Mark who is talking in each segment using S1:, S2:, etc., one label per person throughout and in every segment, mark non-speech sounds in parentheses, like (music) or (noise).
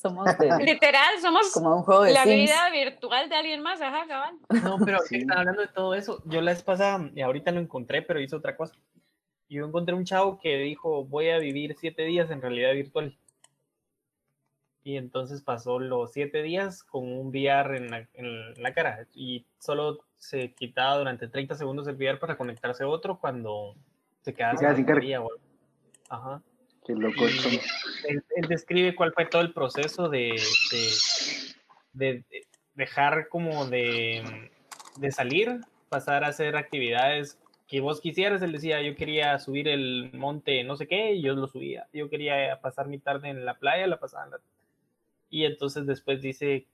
S1: Somos de, (laughs)
S2: Literal, somos
S1: como un juego de
S2: la
S1: Sims.
S2: vida virtual de alguien más, ajá, cabal.
S3: No, pero
S4: Sí.
S3: están hablando de todo eso. Yo la vez pasada, y ahorita lo encontré, pero hice otra cosa. Yo encontré un chavo que dijo, voy a vivir siete días en realidad virtual. Y entonces pasó los siete días con un VR en la, en la cara. Y solo se quitaba durante 30 segundos el VR para conectarse a otro cuando se quedaba
S4: sin carga.
S3: Ajá.
S4: Qué loco.
S3: Él, él describe cuál fue todo el proceso de, de- de- de dejar como de, de salir, pasar a hacer actividades que vos quisieras. Él decía, yo quería subir el monte no sé qué, y yo lo subía. Yo quería pasar mi tarde en la playa, la pasaba en la... Y entonces después dice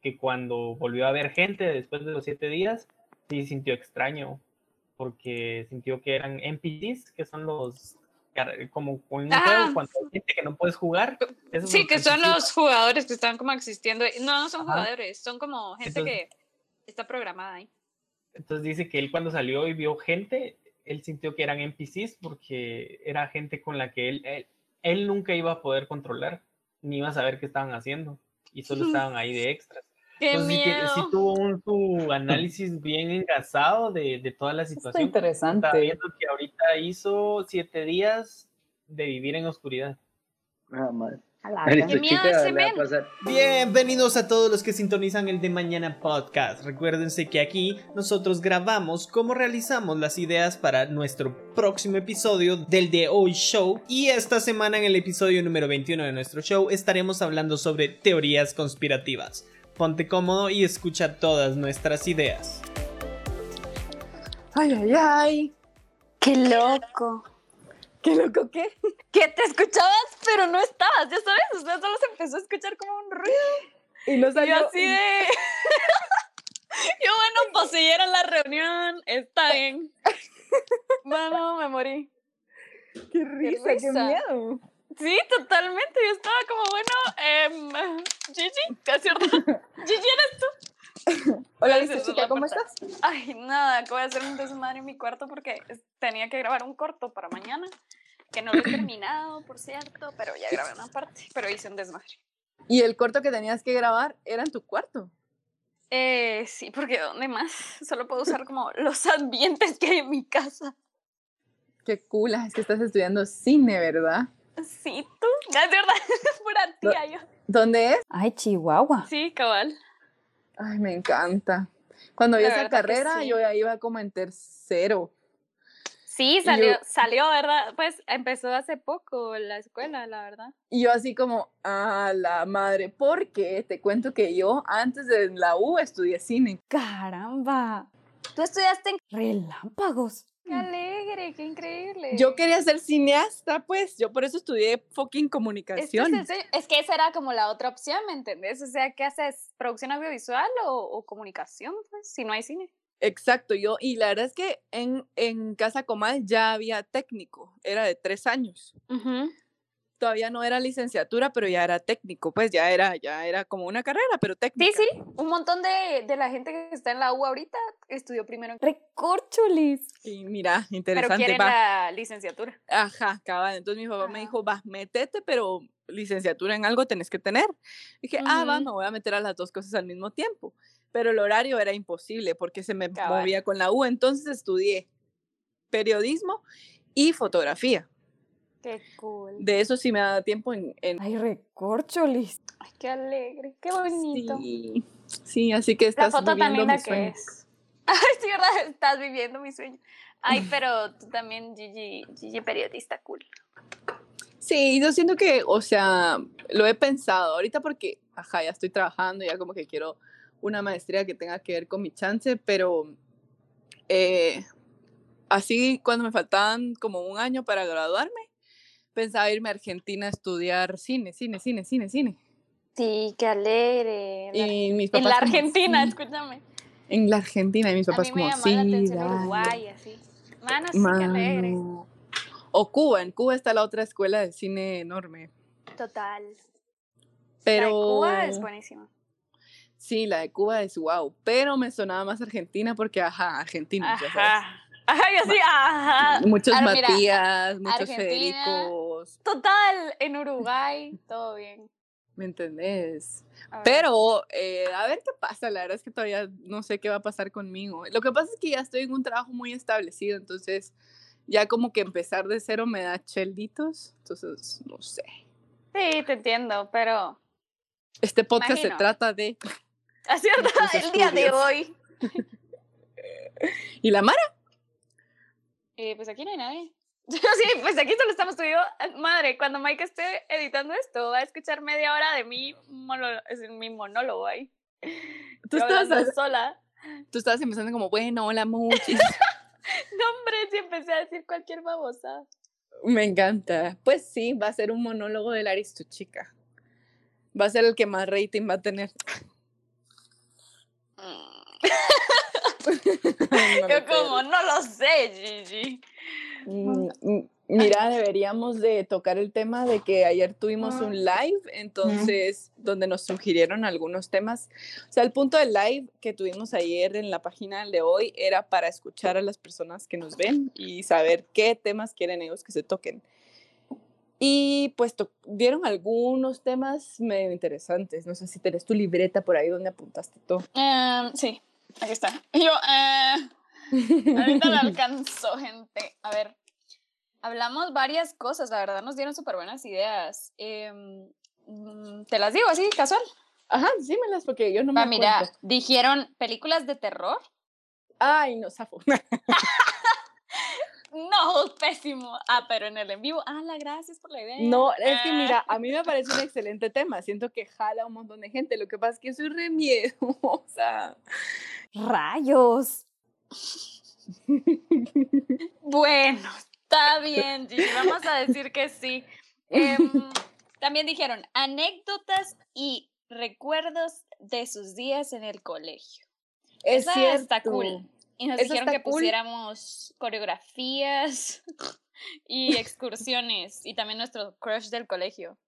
S3: que cuando volvió a ver gente después de los siete días, sí sintió extraño, porque sintió que eran NPCs, que son los como en un juego cuando hay gente que no puedes jugar.
S2: Sí, que son los jugadores que están como existiendo. No, no son
S3: Ajá.
S2: jugadores, son como gente
S3: Entonces-
S2: que está programada ahí.
S3: Entonces dice que él cuando salió y vio gente, él sintió que eran NPCs porque era gente con la que él, él, él nunca iba a poder controlar, ni iba a saber qué estaban haciendo, y solo (laughs) estaban ahí de extras.
S2: ¡Qué
S3: Entonces sí, tiene-
S2: miedo!
S3: sí tuvo un su análisis bien engasado de, de toda la
S1: Está
S3: situación.
S1: interesante.
S3: Estaba viendo que ahorita hizo siete días de vivir en oscuridad.
S4: Ah, madre.
S2: Qué miedo
S4: chica
S2: ese men.
S3: Bienvenidos a todos los que sintonizan el de Mañana Podcast. Recuérdense que aquí nosotros grabamos cómo realizamos las ideas para nuestro próximo episodio del de hoy show. Y esta semana en el episodio número 21 de nuestro show estaremos hablando sobre teorías conspirativas. Ponte cómodo y escucha todas nuestras ideas.
S1: Ay, ay, ay.
S2: ¡Qué loco!
S1: ¿Qué loco qué?
S2: Que te escuchabas, pero no estabas, ya sabes, o sea, solo se empezó a escuchar como un ruido.
S1: Y no
S2: Y
S1: salió.
S2: yo así de... (laughs) yo, bueno, pues siguieron la reunión, está bien. Bueno, me morí.
S1: Qué risa, qué,
S2: risa.
S1: miedo.
S2: Sí, totalmente. Yo estaba como, bueno, eh, Gigi, ¿es cierto? Gigi, ¿eres tú? (laughs)
S1: Hola,
S2: cerró
S1: chica, ¿cómo estás?
S2: Ay, nada, que voy a hacer un desmadre en mi cuarto porque tenía que grabar un corto para mañana, que no lo he (laughs) terminado, por cierto, pero ya grabé una parte, pero hice un desmadre.
S1: Y el corto que tenías que grabar era en tu cuarto.
S2: Eh, sí, porque ¿dónde más? Solo puedo usar como (laughs) los ambientes que hay en mi casa.
S1: Qué cool, es que estás estudiando cine, ¿verdad?
S2: Sí, tú, es verdad, (laughs) es pura tía yo.
S1: ¿Dónde es?
S5: Ay, Chihuahua.
S2: Sí, cabal.
S1: Ay, me encanta. Cuando vi
S2: La
S1: esa carrera,
S2: sí.
S1: yo ya iba como en tercero.
S2: Sí, salió,
S1: yo-
S2: salió, ¿verdad? Pues empezó hace poco la escuela, la verdad.
S1: Y yo así como, a la madre, porque te cuento que yo antes de la U estudié cine.
S5: Caramba.
S2: Tú estudiaste en...
S5: Relámpagos.
S2: Qué alegre, qué increíble.
S1: Yo quería ser cineasta, pues, yo por eso estudié fucking comunicación.
S2: es, que esa era como la otra opción, ¿me entendés? O sea, ¿qué haces? ¿Producción audiovisual o, o comunicación? Pues, si no hay cine.
S1: Exacto, yo, y la verdad es que en, en Casa Comal ya había técnico, era de tres años. Todavía no era licenciatura, pero ya era técnico, pues ya era, ya era como una carrera, pero
S2: Sí,
S1: técnica.
S2: sí. Un montón de, de la gente que está en la U ahorita estudió primero en...
S5: Recorcholis.
S1: Y mira,
S2: Pero
S1: interesante,
S2: quieren
S1: va.
S2: la licenciatura.
S1: Ajá, cabal. Entonces mi papá me
S2: Ajá.
S1: dijo, va, métete, pero licenciatura en algo tenés que tener. Dije, ah, va, me voy a meter a las dos cosas al mismo tiempo. Pero el horario era imposible porque se me
S2: Cabal.
S1: movía con la U. Entonces estudié periodismo y fotografía.
S2: Qué cool.
S1: De eso sí me da tiempo en... en-
S5: Ay, recorcholis.
S2: Ay, qué alegre, qué bonito.
S1: Sí, sí, así que
S2: La
S1: estás
S2: foto
S1: viviendo
S2: la
S1: mi
S2: que
S1: sueño.
S2: es. (laughs) Ay, sí, ¿verdad? Estás viviendo mi sueño. Ay, (laughs) pero tú también, Gigi, Gigi periodista cool.
S1: Sí, yo siento que, o sea, lo he pensado ahorita porque, ajá, ya estoy trabajando, ya como que quiero una maestría que tenga que ver con mi chance, pero eh, así cuando me faltaban como un año para graduarme, pensaba irme a Argentina a estudiar cine, cine, cine, cine, cine.
S2: Sí, qué alegre. La-
S1: Y mis
S2: en
S1: papás
S2: la
S1: como,
S2: Argentina, escúchame.
S1: En la Argentina, y mis
S2: A
S1: papás
S2: mí me
S1: como, sí,
S2: la atención
S1: dale".
S2: Uruguay, así. Mano, sí, qué alegre.
S1: O Cuba, en Cuba está la otra escuela de cine enorme.
S2: Total.
S1: Pero
S2: La de Cuba es buenísima.
S1: sí, la de Cuba es wow. Pero me sonaba más Argentina porque, ajá, Argentina, ya sabes.
S2: Ajá. Ajá, yo sí, ajá.
S1: Muchos
S2: Ahora, mira,
S1: Matías, muchos
S2: Argentina.
S1: Federicos.
S2: Total, en Uruguay, todo bien.
S1: ¿Me entendés?
S2: A.
S1: Pero, eh, a ver qué pasa. La verdad es que todavía no sé qué va a pasar conmigo. Lo que pasa es que ya estoy en un trabajo muy establecido, entonces ya como que empezar de cero me da chelditos. Entonces, no sé.
S2: Sí, te entiendo, pero.
S1: Este podcast se trata de...
S2: Así es
S1: Mis
S2: el día de hoy. (laughs)
S1: ¿Y la Mara?
S2: Eh, pues aquí no hay nadie. (laughs) Sí, pues aquí solo estamos tú y yo. Madre, cuando Mike esté editando esto, va a escuchar media hora de mi, monólogo, es mi monólogo ahí.
S1: Tú
S2: Yo
S1: estabas,
S2: sola.
S1: tú estabas empezando como, bueno, hola, muchis. (laughs)
S2: No, hombre, sí empecé a decir cualquier babosa.
S1: Me encanta. Pues sí, va a ser un monólogo de Laris, tu chica. Va a ser el que más rating va a tener. (laughs) (laughs) No
S2: Yo como, no lo sé, Gigi.
S1: Mm, mm, (laughs) Mira, deberíamos de tocar el tema de que ayer tuvimos un live, entonces, donde nos sugirieron algunos temas. O sea, el punto del live que tuvimos ayer en la página de hoy era para escuchar a las personas que nos ven y saber qué temas quieren ellos que se toquen. Y pues dieron algunos temas medio interesantes. No sé si tenés tu libreta por ahí donde apuntaste todo.
S2: Em, sí, aquí está. Y Yo, eh, ahorita lo (laughs) alcanzo, gente. A ver, hablamos varias cosas, la verdad nos dieron súper buenas ideas. Em, mm, Te las digo así, casual.
S1: Ajá, dímelas porque yo no me
S2: Va, mira,
S1: acuerdo.
S2: dijeron películas de terror.
S1: Ay, no, zafo. (laughs)
S2: No, pésimo. Ah, pero en el en vivo. Ah, la gracias por la idea.
S1: No, es que
S2: Ah.
S1: mira, a mí me (laughs) parece un excelente tema. Siento que jala un montón de gente. Lo que pasa es que soy re miedosa.
S5: ¡Rayos!
S2: Bueno, está bien, Gigi, vamos a decir que sí. Em, también dijeron anécdotas y recuerdos de sus días en el colegio.
S1: Es
S2: Esa
S1: cierto.
S2: está cool. Y nos
S1: Eso
S2: dijeron que
S1: cool.
S2: pusiéramos coreografías (laughs) y (laughs) excursiones y también nuestro crush del colegio.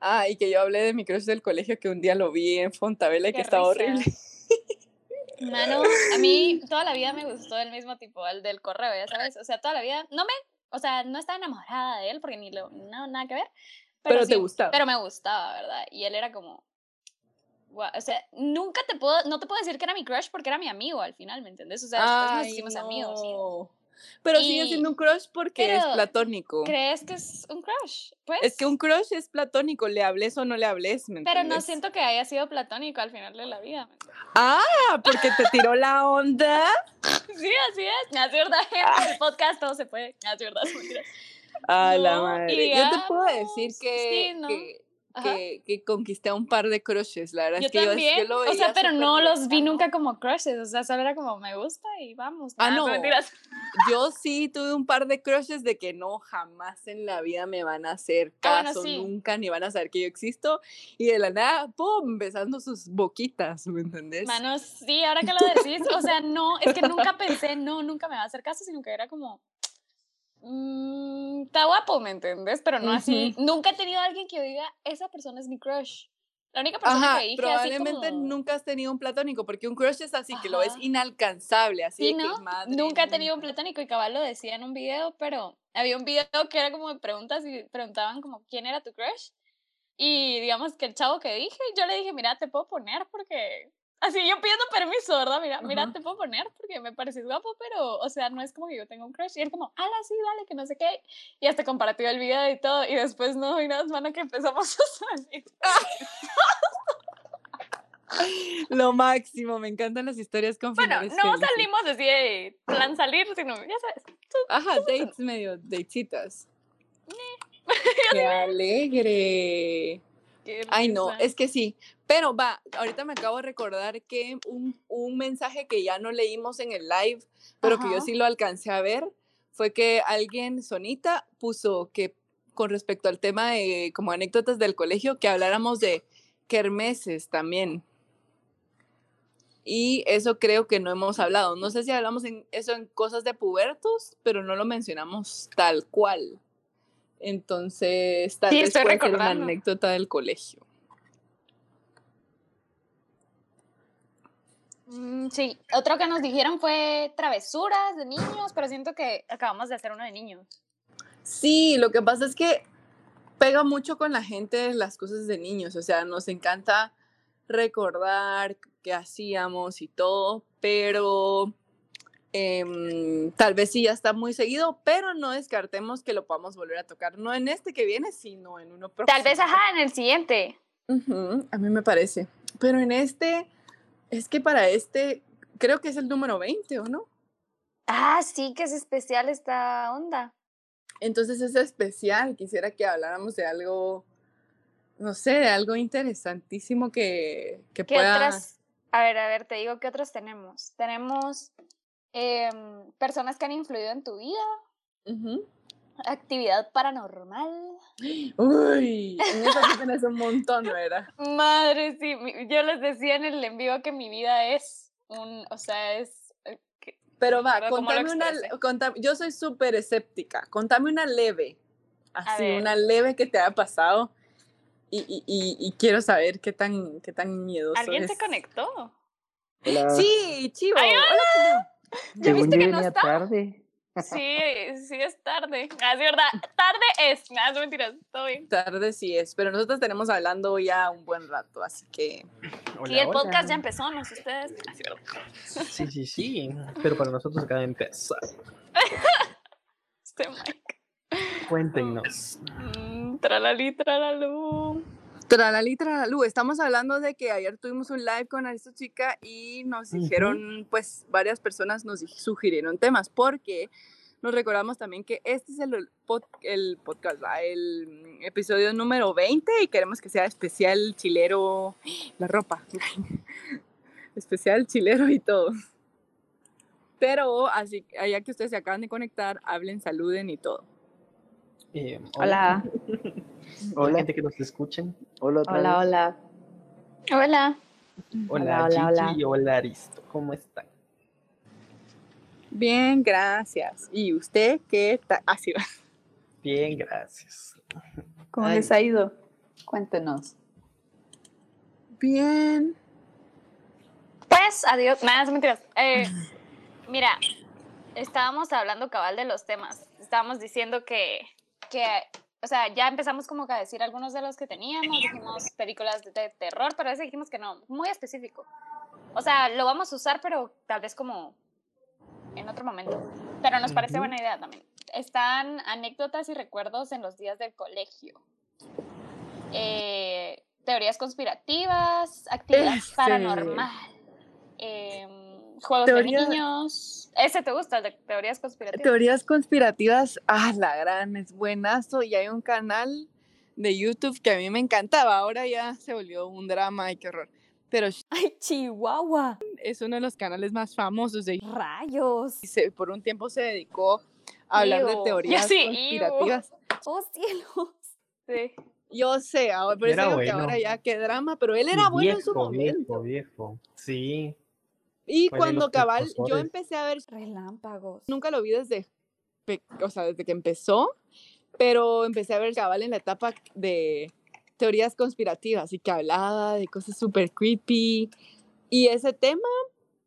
S1: Ah, y que yo hablé de mi crush del colegio que un día lo vi en Fontavela y que estaba horrible. (laughs)
S2: Mano, a mí toda la vida me gustó el mismo tipo, el del correo, ya sabes. O sea, toda la vida, no me, o sea, no estaba enamorada de él porque ni lo, no, nada que ver.
S1: Pero te
S2: sí,
S1: gustaba.
S2: Pero me gustaba, ¿verdad? Y él era como, o sea, nunca te puedo, no te puedo decir que era mi crush porque era mi amigo al final, ¿me entiendes? O sea, después nos hicimos amigos. y-.
S1: Pero sigue
S2: Y-
S1: siendo un crush porque es platónico.
S2: ¿Crees que es un crush? Pues.
S1: Es que un crush es platónico, le hables o no le hables, ¿me
S2: Pero no siento que haya sido platónico al final de la vida. ¿me?
S1: Ah, porque te tiró la onda. (laughs)
S2: Sí, así es. No, es verdad, en el podcast todo se puede. No, es verdad, es mentira.
S1: A la madre. Yo te puedo decir que,
S2: sí, ¿no?
S1: que. Que, que conquisté a un par de crushes. La verdad
S2: Yo
S1: es que
S2: también,
S1: yo, yo lo
S2: o
S1: veía
S2: sea, pero no los vi nunca como crushes, o sea, solo era como me gusta y vamos.
S1: Ah,
S2: Nah,
S1: no.
S2: mentiras. (laughs)
S1: Yo sí tuve un par de crushes de que no, jamás en la vida me van a hacer
S2: Ah, bueno,
S1: caso,
S2: sí.
S1: nunca, ni van a saber que yo existo. Y de la nada, ¡pum! besando sus boquitas, ¿me entendés?
S2: Mano, sí, ahora que lo decís, o sea, no, es que nunca pensé, no, nunca me va a hacer caso, sino que era como, mm, está guapo, ¿me entendés? Pero no así, nunca he tenido a alguien que yo diga, esa persona es mi crush. La única persona
S1: Ajá,
S2: que dije
S1: probablemente
S2: así como,
S1: nunca has tenido un platónico, porque un crush es así, que lo ves
S2: Ajá.
S1: inalcanzable, así
S2: Sí,
S1: de que
S2: ¿no?
S1: madre.
S2: Nunca he tenido un platónico y cabal lo decía en un video, pero había un video que era como de preguntas y preguntaban como quién era tu crush. Y digamos que el chavo que dije, yo le dije, mira, te puedo poner porque... Así yo pidiendo permiso, ¿verdad? Mira, mira, te puedo poner porque me pareces guapo, pero, o sea, no es como que yo tenga un crush. Y él como, ala, sí, dale, que no sé qué. Y hasta compartió el video y todo. Y después no, y nada, mano, que empezamos (laughs) a salir.
S1: Lo máximo, me encantan las historias con
S2: Bueno, no
S1: felices.
S2: salimos así de plan salir, sino, ya sabes.
S1: Ajá, dates medio, datecitas. (laughs) ¡Qué alegre!
S2: Qué
S1: Ay, no, es que sí. Pero va, ahorita me acabo de recordar que un, un mensaje que ya no leímos en el live, pero que yo sí lo alcancé a ver, fue que alguien, Sonita, puso que con respecto al tema de como anécdotas del colegio, que habláramos de kermeses también. Y eso creo que no hemos hablado. No sé si hablamos en eso en cosas de pubertos, pero no lo mencionamos tal cual. Entonces, tal
S2: Sí,
S1: vez puede ser una anécdota del colegio.
S2: Mm, sí, otro que nos dijeron fue travesuras de niños, pero siento que acabamos de hacer uno de niños.
S1: Sí, lo que pasa es que pega mucho con la gente las cosas de niños, o sea, nos encanta recordar qué hacíamos y todo, pero em, tal vez sí ya está muy seguido, pero no descartemos que lo podamos volver a tocar, no en este que viene, sino en uno próximo.
S2: Tal vez, ajá, en el siguiente.
S1: A mí me parece, pero en este, es que para este, creo que es el número 20, ¿o no?
S2: Ah, sí, que es especial esta onda.
S1: Entonces es especial, quisiera que habláramos de algo, no sé, de algo interesantísimo que, que
S2: ¿Qué
S1: pueda...
S2: otras? A ver, a ver, te digo qué otros tenemos. Tenemos em, personas que han influido en tu vida. Actividad paranormal.
S1: Uy, en eso sí tenés un montón, ¿verdad?
S2: Madre, sí, yo les decía en el en vivo que mi vida es un, o sea, es eh, que-
S1: Pero va, contame una, contame- yo soy súper escéptica, contame una leve, así, una leve que te haya pasado y, y, y, y quiero saber qué tan, qué tan miedoso
S2: ¿Alguien se
S1: es.
S2: conectó?
S4: Hola.
S1: Sí, chivo.
S2: Ay,
S1: hola, Chivo.
S2: ¿Ya viste que no está?
S4: tarde. (laughs)
S2: Sí, sí es tarde. Ah, es verdad, tarde es. Nada, es mentiras, todo bien.
S1: Tarde sí es, pero nosotros tenemos hablando ya un buen rato, así que
S2: Sí, el podcast ya empezó, no sé ustedes. Ah, sí.
S3: Sí, sí, sí. Pero para nosotros acaba de empezar. (laughs)
S2: Este Mike.
S3: Cuéntenos.
S2: Mm, Tralali, tralalú.
S1: Tralali, tralalú, estamos hablando de que ayer tuvimos un live con esta chica y nos dijeron, pues varias personas nos sugirieron temas, porque nos recordamos también que este es el, pod- el podcast, ¿va? el episodio número 20 y queremos que sea especial chilero, la ropa, (laughs) especial chilero y todo. Pero así, allá que ustedes se acaban de conectar, hablen, saluden y todo.
S3: Eh, (laughs)
S5: Hola,
S4: Hola.
S3: Gente que nos escuchen.
S4: Hola, otra
S5: hola,
S4: vez.
S5: hola.
S2: Hola.
S3: Hola,
S5: Hola, hola,
S3: Gigi
S5: hola.
S3: y hola, Aristo. ¿Cómo están?
S1: Bien, gracias. ¿Y usted qué tal? Así va.
S3: Bien, gracias.
S5: ¿Cómo
S3: Ay.
S5: les ha ido? Cuéntenos.
S1: Bien.
S2: Pues, adiós. Nada, mentiras. Eh, mira, estábamos hablando cabal de los temas. Estábamos diciendo que, que, o sea, ya empezamos como que a decir algunos de los que teníamos. Dijimos películas de, de terror, pero a veces dijimos que no, muy específico. O sea, lo vamos a usar, pero tal vez como en otro momento. Pero nos parece buena idea también. Están anécdotas y recuerdos en los días del colegio. Eh, teorías conspirativas, actividad
S1: Ese.
S2: paranormal, em, juegos
S1: Teoría-
S2: de niños. ¿Ese te gusta, el de teorías conspirativas?
S1: Teorías conspirativas, ah, la gran, es buenazo. Y hay un canal de YouTube que a mí me encantaba. Ahora ya se volvió un drama, ay, qué horror. Pero
S5: ¡Ay, Chihuahua!
S1: es uno de los canales más famosos de
S5: ¡Rayos!
S1: y se- por un tiempo se dedicó a hablar de (laughs) teorías
S2: Sí,
S1: conspirativas.
S5: ¡Oh, cielos!
S2: Sí.
S1: Yo sé, ahora, por eso
S3: Era
S1: digo que
S3: bueno.
S1: ahora ya qué drama, pero él era bueno en su
S3: Viejo,
S1: momento.
S3: Viejo, viejo. Sí.
S1: Y
S3: Fue
S1: cuando cabal, yo empecé a ver
S5: Relámpagos.
S1: nunca lo vi desde, pe- o sea, desde que empezó, pero empecé a ver cabal en la etapa de teorías conspirativas y que hablaba de cosas súper creepy. Y ese tema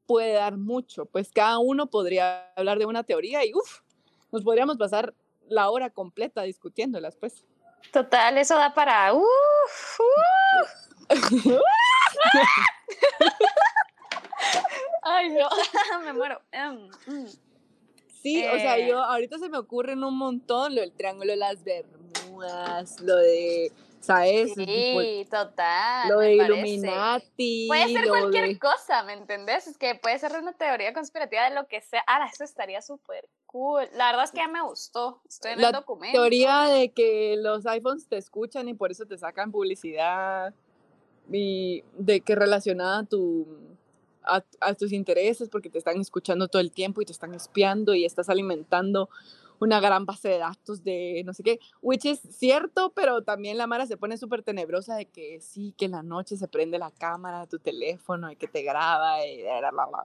S1: puede dar mucho, pues cada uno podría hablar de una teoría y uff, nos podríamos pasar la hora completa discutiéndolas, pues.
S2: Total, eso da para. uf, (laughs) uf. (laughs) Ay, no, (laughs) me muero. Em, mm.
S1: Sí, o sea,
S2: Eh.
S1: yo ahorita se me ocurren un montón lo del triángulo de las Bermudas, lo de, ¿sabes? Tipo,
S2: Sí, total.
S1: lo de
S2: parece.
S1: Illuminati.
S2: Puede ser cualquier
S1: de-
S2: cosa, ¿me entendés? Es que puede ser una teoría conspirativa de lo que sea. Ah, eso estaría súper cool. La verdad es que ya me gustó. Estoy en
S1: La
S2: el documento.
S1: teoría de que los iPhones te escuchan y por eso te sacan publicidad y de que relacionada a tu a, a tus intereses porque te están escuchando todo el tiempo y te están espiando y estás alimentando una gran base de datos de no sé qué, which es cierto, pero también la Mara se pone súper tenebrosa de que sí, que en la noche se prende la cámara de tu teléfono y que te graba y bla, bla, bla, bla.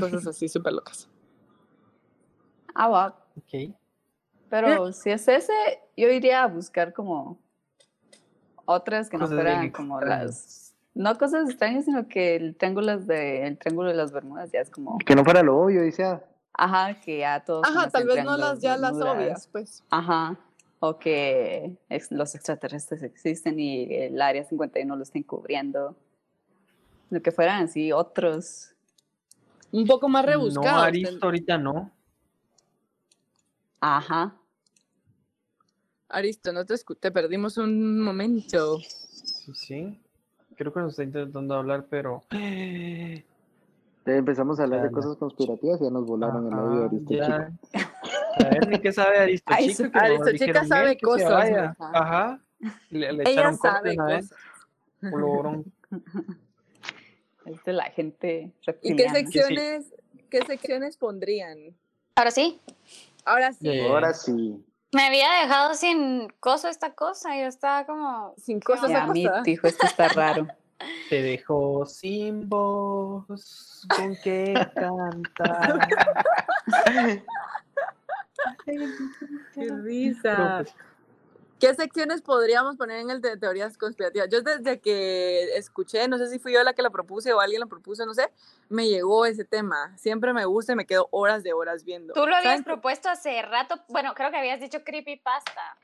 S1: cosas así súper locas.
S5: Ah, va.
S3: Ok.
S5: Pero si es ese, yo iría a buscar como otras que no fueran como las... No cosas extrañas, sino que el triángulo, de, el triángulo de las Bermudas ya es como...
S4: Que no fuera lo obvio, dice. ah,
S5: Ajá, que ya todos...
S1: Ajá, tal vez no las ya las obvias, pues.
S5: Ajá. o que ex- los extraterrestres existen y el área 51 lo estén cubriendo. Lo que fueran así otros.
S1: Un poco más
S3: No,
S1: rebuscado.
S3: Aristo ahorita no.
S5: Ajá.
S1: Aristo, no te, te perdimos un momento.
S3: Sí, sí. Creo que nos está intentando hablar, pero.
S4: Ya empezamos a hablar de cosas conspirativas y ya nos volaron el
S3: Ajá,
S4: audio de Aristo
S3: ya.
S4: Chico.
S3: A ver, ni qué sabe Aristo
S5: Ay,
S3: que no
S1: Aristo
S3: dijeron
S1: Chica sabe cosas.
S3: Ajá. Le, le
S1: Ella sabe cosas.
S5: Es de la gente
S1: ¿Y qué secciones, qué secciones pondrían?
S2: Ahora sí,
S1: Ahora sí,
S4: Ahora sí.
S2: Me había dejado sin coso esta cosa y yo estaba como...
S1: sin cosas
S5: Ya, mi
S1: acostadas.
S5: hijo, esto está (laughs) raro.
S3: Te dejó sin voz, con qué cantar. (laughs)
S1: Qué risa. ¿Qué secciones podríamos poner en el de teorías conspirativas? Yo desde que escuché, no sé si fui yo la que la propuse o alguien la propuso, no sé, me llegó ese tema. Siempre me gusta y me quedo horas de horas viendo.
S2: Tú lo habías propuesto hace rato, bueno, creo que habías dicho creepypasta.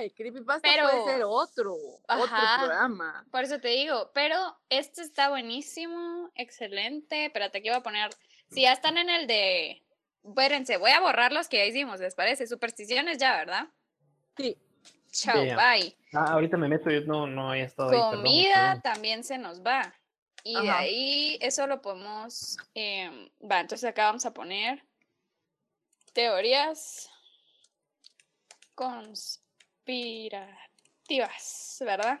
S1: El creepypasta
S2: Pero-
S1: puede ser otro, otro
S2: Ajá.
S1: programa.
S2: Por eso te digo, pero este está buenísimo, excelente. Espérate, aquí voy a poner. Si ya están en el de. Espérense, voy a borrar los que ya hicimos, ¿les parece? Supersticiones ya, ¿verdad?
S1: Sí.
S2: Chao, bye.
S3: ah, ahorita me meto, yo no, no había estado ahí. perdón,
S2: Comida también se nos va. Y de ahí, eso lo podemos. em, va, entonces acá vamos a poner teorías conspirativas, ¿verdad?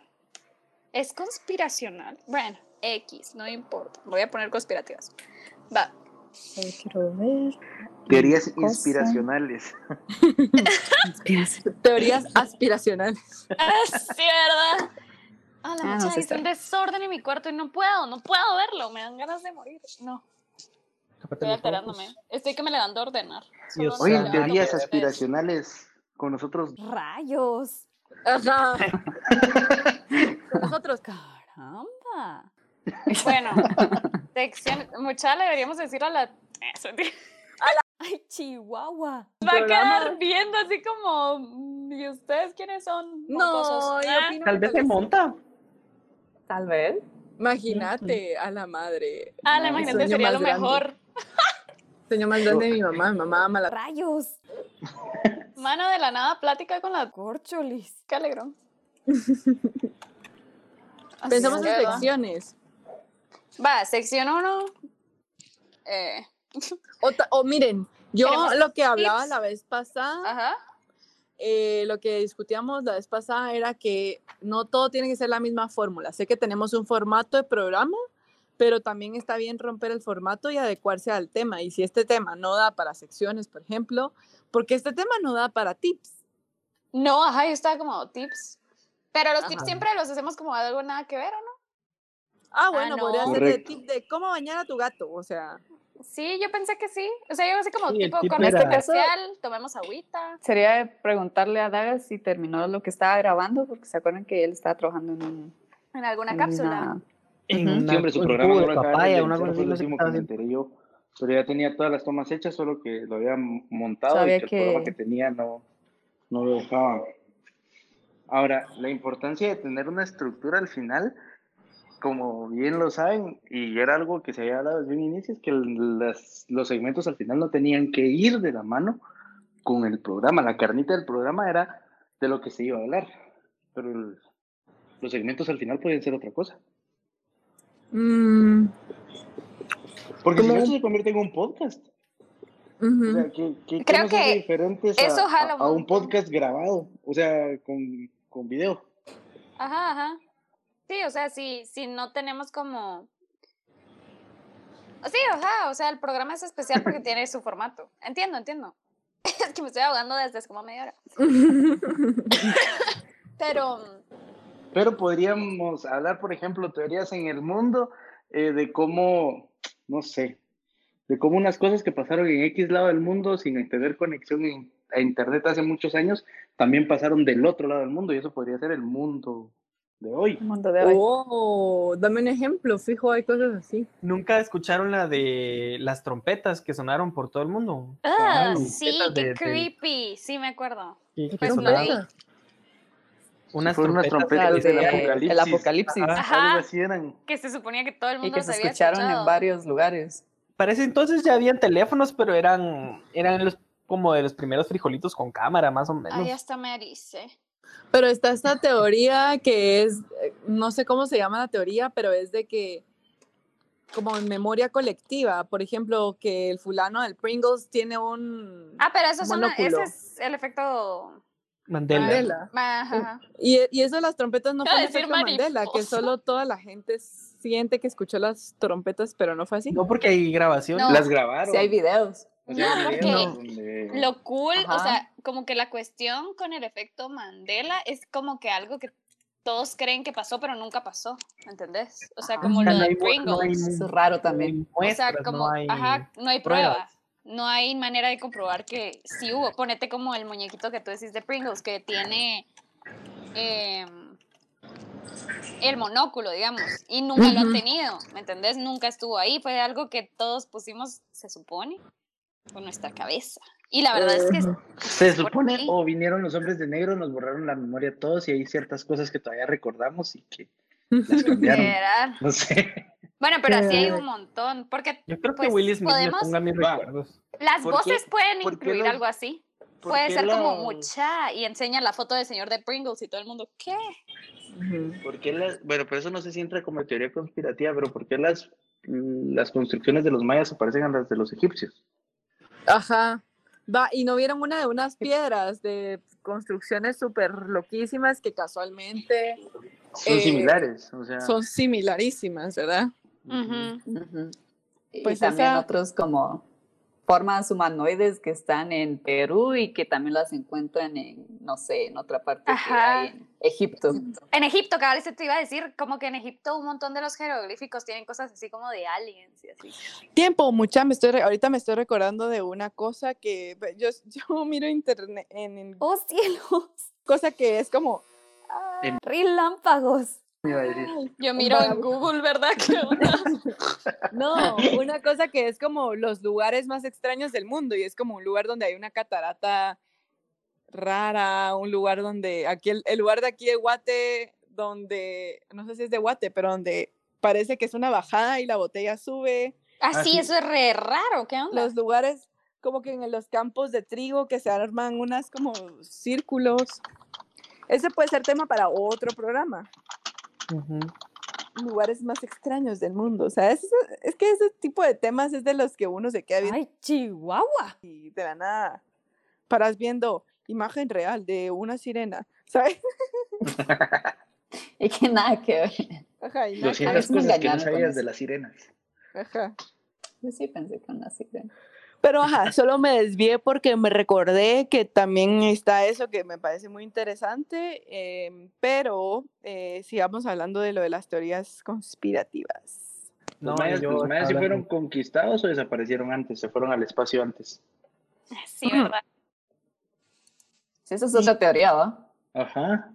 S2: Es conspiracional. Bueno, X, no importa. Voy a poner conspirativas. Va.
S5: Quiero ver.
S4: Teorías
S5: Cosa.
S4: inspiracionales. (laughs)
S1: Teorías aspiracionales.
S2: Sí, ¿verdad? Ah, la
S5: Ah,
S2: muchacha un desorden en mi cuarto y no puedo, no puedo verlo. Me dan ganas de morir. No, estoy alterándome. Estoy que me levanto a ordenar.
S3: Dios
S2: Solo
S4: Oye, teorías aspiracionales con nosotros.
S5: ¡Rayos!
S1: Ajá. Nosotros.
S5: ¡Caramba!
S2: Bueno, sección. Mucha le deberíamos decir a la. Eso, tío.
S5: ¡Ay, Chihuahua!
S2: Va a quedar viendo así como. mm, ¿Y ustedes quiénes son?
S1: No, yo
S2: Ah,
S1: opino
S3: Tal vez se monta.
S5: Tal vez.
S1: Imagínate a la madre.
S2: Ah, la imagínate sería lo
S1: grande.
S2: mejor. (laughs)
S1: Sueño más grande de mi mamá. Mi mamá ama la.
S5: ¡Rayos! (laughs)
S2: Mano de la nada, plática con la.
S5: ¡Corcholis!
S2: Qué alegrón. (laughs)
S1: Pensamos en secciones.
S2: Va, sección 1. Eh,
S1: O, o miren, yo lo que hablaba
S2: tips.
S1: la vez pasada,
S2: ajá.
S1: eh, lo que discutíamos la vez pasada era que no todo tiene que ser la misma fórmula. Sé que tenemos un formato de programa, pero también está bien romper el formato y adecuarse al tema. Y si este tema no da para secciones, por ejemplo, porque este tema no da para tips.
S2: No, ajá, yo estaba como tips. Pero los tips
S1: Ajá.
S2: siempre los hacemos como algo nada que ver, ¿o no?
S1: Ah, bueno,
S2: no.
S1: podría ser de
S4: Correcto.
S1: tip de cómo bañar a tu gato, o sea.
S2: Sí, yo pensé que sí. O sea, yo así como
S3: Sí,
S2: tipo
S3: tip
S2: con
S3: era-
S2: este comercial, tomemos agüita.
S5: Sería preguntarle a Daga si terminó lo que estaba grabando, porque se acuerdan que él estaba trabajando en un.
S2: En alguna
S5: en
S2: cápsula.
S5: una-
S3: En
S5: Ujú.
S3: una-
S4: Sí, hombre, su
S3: un
S4: programa
S3: de papaya, una cosa así,
S4: me enteré yo. Pero ya tenía todas las tomas hechas, solo que lo había montado
S5: Sabía
S4: y que,
S5: que-
S4: el programa que tenía no, no lo dejaba. Ahora, la importancia de tener una estructura al final, como bien lo saben, y era algo que se había hablado desde un inicio, es que las- los segmentos al final no tenían que ir de la mano con el programa. La carnita del programa era de lo que se iba a hablar, pero el- los segmentos al final podían ser otra cosa.
S1: mm,
S4: Porque si no, se convierte en un podcast.
S1: ujú.
S4: O sea, ¿qué, qué, qué
S2: Creo que
S4: diferentes
S2: eso
S4: a-
S2: un
S4: a un
S2: montón.
S4: podcast grabado? O sea, con, con video.
S2: Ajá, ajá. Sí, o sea, si, si no tenemos como... Sí, ajá, o sea, el programa es especial porque tiene su formato. Entiendo, entiendo. (laughs) Es que me estoy ahogando desde como media hora. (laughs) Pero,
S4: Pero podríamos hablar, por ejemplo, teorías en el mundo eh, de cómo, no sé, de cómo unas cosas que pasaron en X lado del mundo sin tener conexión a Internet hace muchos años, también pasaron del otro lado del mundo y eso podría ser el mundo de hoy.
S5: El mundo de hoy.
S1: Oh, dame un ejemplo, fijo, hay cosas así.
S3: ¿Nunca escucharon la de las trompetas que sonaron por todo el mundo?
S2: Ah, sí,
S3: trompetas
S2: qué
S3: de- de-
S2: creepy. Sí, me acuerdo.
S3: Y que
S2: Pues no.
S3: unas
S4: Fueron unas
S3: trompetas.
S4: trompetas
S5: El,
S4: del
S5: de-
S4: apocalipsis.
S5: el apocalipsis.
S3: Ajá.
S2: Ajá.
S4: Algo así eran.
S2: Que se suponía que todo el mundo
S5: Y que se
S2: había
S5: escucharon en varios lugares.
S3: Para ese entonces ya habían teléfonos, pero eran, eran los, como de los primeros frijolitos con cámara, más o menos.
S2: Ahí hasta me erice.
S1: Pero está esta teoría que es, no sé cómo se llama la teoría, pero es de que como en memoria colectiva, por ejemplo, que el fulano del Pringles tiene un
S2: Ah, pero eso son, ese es el efecto.
S3: Mandela.
S1: Mandela.
S2: Ajá.
S1: Y, y eso de las trompetas no fue el
S2: decir
S1: Mandela, que solo toda la gente siente que escuchó las trompetas, pero no fue así.
S3: No porque hay grabaciones.
S2: No.
S4: Las grabaron.
S5: Sí, hay videos.
S4: O sea,
S2: No, porque
S4: donde-
S2: Lo cool, o sea, como que la cuestión con el efecto Mandela es como que algo que todos creen que pasó, pero nunca pasó, ¿entendés? O sea, como
S3: Ajá,
S2: lo
S3: no
S2: de
S3: no
S2: Pringles.
S5: Eso es raro
S3: No hay
S5: también.
S2: O sea, como,
S3: no hay
S2: ajá, no hay
S3: pruebas.
S2: prueba. No hay manera de comprobar que sí hubo. Ponete como el muñequito que tú decís de Pringles, que tiene em, el monóculo, digamos, y nunca lo han tenido, ¿me entendés? Nunca estuvo ahí. Fue algo que todos pusimos, se supone, con nuestra cabeza. Y la verdad es que
S4: Se supone,
S2: sí.
S4: o vinieron los hombres de negro, nos borraron la memoria a todos y hay ciertas cosas que todavía recordamos y que las (laughs) cambiaron.
S2: Literal.
S4: No sé.
S2: Bueno, pero así hay
S1: Eh.
S2: un montón, porque
S3: Yo creo
S2: Pues,
S3: que Will Smith
S2: podemos-
S3: me ponga mis recuerdos.
S2: las
S4: ¿Por qué-
S2: voces pueden incluir
S4: los-
S2: algo así.
S4: ¿Por
S2: Puede ser como mucha y enseña la foto del señor de Pringles y todo el mundo, ¿qué?
S4: ¿Por qué las, bueno, pero eso no sé si entra como teoría conspirativa, pero ¿por qué las, las construcciones de los mayas se parecen a las de los egipcios?
S1: Ajá. Va, y no vieron una de unas piedras de construcciones súper loquísimas que casualmente
S4: Son
S1: Eh,
S4: similares, o sea,
S1: son similarísimas, ¿verdad?
S2: Ujú.
S5: Y
S1: Pues
S5: también
S1: esa-
S5: otros como formas humanoides que están en Perú y que también las encuentran en, no sé, en otra parte que
S2: Ajá.
S5: hay en Egipto.
S2: En Egipto, cada vez te iba a decir, como que en Egipto un montón de los jeroglíficos tienen cosas así como de aliens y así.
S1: Tiempo, mucha, me estoy re- ahorita me estoy recordando de una cosa que yo, (laughs) yo miro internet en, en
S2: ¡Oh, cielos!
S1: cosa que es como
S4: En-
S2: Relámpagos.
S4: iba a decir.
S2: Yo miro en Google, ¿verdad? (laughs)
S1: No, una cosa que es como los lugares más extraños del mundo y es como un lugar donde hay una catarata rara, un lugar donde aquí el, el lugar de aquí de Guate donde no sé si es de Guate, pero donde parece que es una bajada y la botella sube.
S2: Ah, sí,
S4: sí.
S2: eso es re raro, ¿qué onda?
S1: los lugares como que en los campos de trigo que se arman unas como círculos. Ese puede ser tema para otro programa. Lugares más extraños del mundo. O sea, es, es que ese tipo de temas es de los que uno se queda viendo
S2: ¡Ay, Chihuahua!
S1: y de la nada paras viendo imagen real de una sirena. ¿Sabes? (laughs)
S5: Y que nada que ver.
S1: Ajá, y nada que
S4: 200
S5: veces me
S4: cosas que no
S5: con
S4: sabías de las sirenas.
S1: Ajá.
S5: Yo sí pensé que una sirena.
S1: Pero ajá, (laughs) solo me desvié porque me recordé que también está eso que me parece muy interesante, em, pero eh, sigamos hablando de lo de las teorías conspirativas.
S3: No,
S4: ¿Los mayas, sí fueron conquistados o desaparecieron antes? ¿Se fueron al espacio antes?
S2: Sí, ¿verdad?
S5: Sí, esa es otra teoría, ¿va?
S4: Ajá.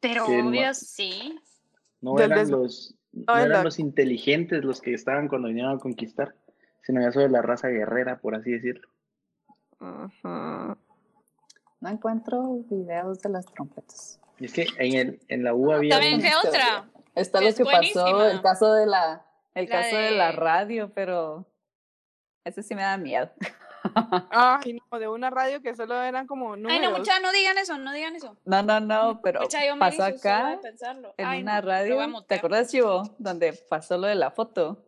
S2: Pero
S4: Que no-
S2: obvio sí.
S4: No eran los, no
S1: Ah,
S4: eran
S1: la-
S4: los inteligentes los que estaban cuando vinieron a conquistar, sino eso de la raza guerrera, por así decirlo.
S1: Ajá.
S5: No encuentro videos de las trompetas.
S4: Y es que en, el, en la U había
S2: También que otra.
S5: Está lo
S2: es
S5: que pasó,
S2: buenísima.
S5: el caso de la, el
S2: La
S5: caso de... la
S2: de-
S5: radio, pero ese sí me da miedo.
S1: Ay, no, de una radio que solo eran como números.
S2: Ay, no, mucha, no digan eso, no digan eso.
S5: No, no, no, pero
S2: Mucha, yo me
S5: pasó acá en
S2: Ay,
S5: una
S2: no,
S5: radio. ¿Te acuerdas, Chivo? Donde pasó lo de la foto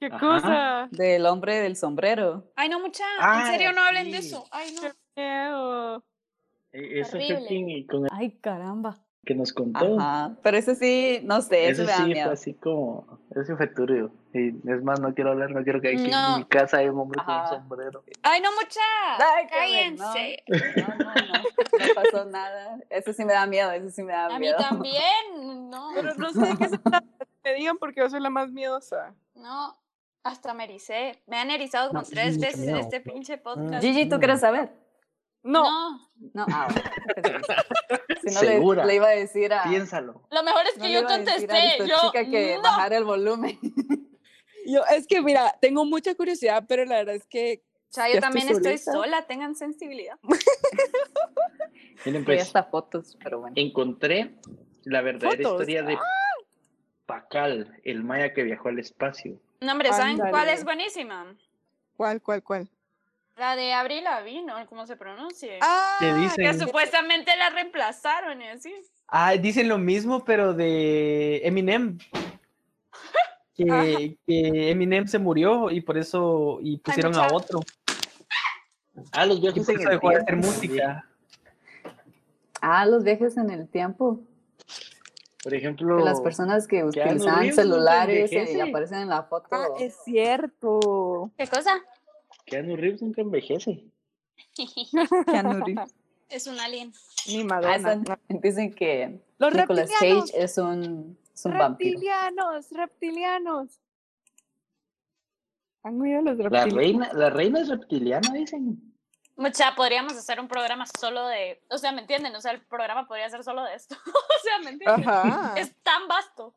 S1: ¿Qué
S4: Ajá.
S1: cosa?
S5: del hombre del sombrero.
S2: Ay, no, mucha,
S4: Ah,
S2: en serio no hablen de eso. Ay, no.
S1: Qué feo.
S4: eh, Eso el
S5: Ay, caramba.
S4: Que nos contó.
S5: Ajá, pero ese sí, no sé,
S4: Eso
S5: ese me da
S4: sí
S5: miedo.
S4: fue así como, eso sí fue turbio. Y es más, no quiero hablar, no quiero que aquí
S2: No.
S4: en mi casa haya un hombre
S5: Ajá.
S4: con un sombrero.
S2: Ay, no, mucha.
S5: Ay.
S2: Cállense.
S5: No, no, no, no pasó nada. Ese sí me da miedo, ese sí me da
S2: A mí
S5: miedo.
S2: también. No,
S1: Pero no sé de qué se trata. Me digan porque yo soy la más miedosa.
S2: no. Hasta me ericé. Me han erizado como
S3: No,
S2: tres veces en
S3: miedo.
S2: este pinche podcast.
S5: Gigi, ¿tú quieres saber?
S1: No,
S2: No.
S5: No, ah, (laughs) Si no le,
S4: Segura.
S5: le iba a decir a.
S4: Piénsalo.
S2: Lo mejor es que
S5: no
S2: yo contesté. Yo,
S5: chica que
S2: no.
S5: bajara el volumen. (laughs)
S1: yo es que mira, tengo mucha curiosidad, pero la verdad es que
S2: O sea,
S1: Ya
S2: yo también estoy sola, tengan sensibilidad. (laughs)
S4: Miren,
S5: Pues, hasta fotos, pero bueno.
S4: encontré la verdadera
S1: Fotos.
S4: historia de Pacal, el maya que viajó al espacio.
S2: No, hombre, ¿saben cuál es buenísima?
S1: ¿cuál, cuál, cuál?
S2: La de Abril Lavigne, ¿no? ¿cómo se pronuncia?
S1: Ah,
S3: ¿Qué dicen?
S2: que supuestamente la reemplazaron y así.
S3: Ah, dicen lo mismo, pero de Eminem. (laughs) Que, que Eminem se murió y por eso y pusieron a otro.
S4: Ah, los viajes en el
S3: dejó de hacer
S4: tiempo.
S3: música.
S5: Ah, los viajes en el tiempo.
S4: Por ejemplo,
S5: Que las personas que
S4: nunca
S5: celulares eh, y aparecen en la foto.
S1: ah, es cierto.
S2: ¿Qué cosa?
S4: Keanu Reeves nunca envejece. (laughs)
S1: Keanu Reeves,
S2: es un alien.
S1: Ni
S5: Ah,
S1: Madonna.
S5: dicen que
S1: Los
S5: Nicolas
S1: reptilianos.
S5: Cage es un, es un vampiro.
S1: reptilianos, reptilianos. ¿Han oído los
S4: La
S1: reptilianos?
S4: reina, la reina es reptiliana, dicen.
S2: Mucha, podríamos hacer un programa solo de. O sea, ¿me entienden? O sea, el programa podría ser solo de esto. (laughs) o sea, ¿me entienden?
S1: Ajá.
S2: Es tan vasto.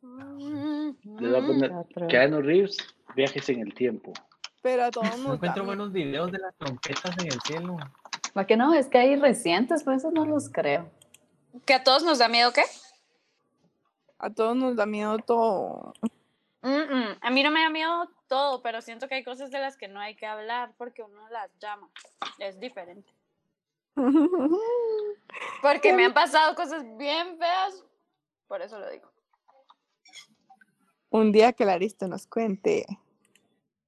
S4: Le voy a poner. Keanu Reeves, viajes en el tiempo.
S1: Pero a (laughs) todos
S3: No
S1: nos
S3: encuentro
S1: da
S3: buenos videos de las trompetas en el cielo.
S5: ¿Por qué no? Es que hay recientes, por eso no los creo.
S2: ¿Que a todos nos da miedo qué?
S1: a todos nos da miedo todo.
S2: Mm, mm, A mí no me da miedo todo, pero siento que hay cosas de las que no hay que hablar porque uno las llama. Es diferente. (laughs) Porque me han pasado cosas bien feas. Por eso lo digo.
S1: Un día que Larista nos cuente.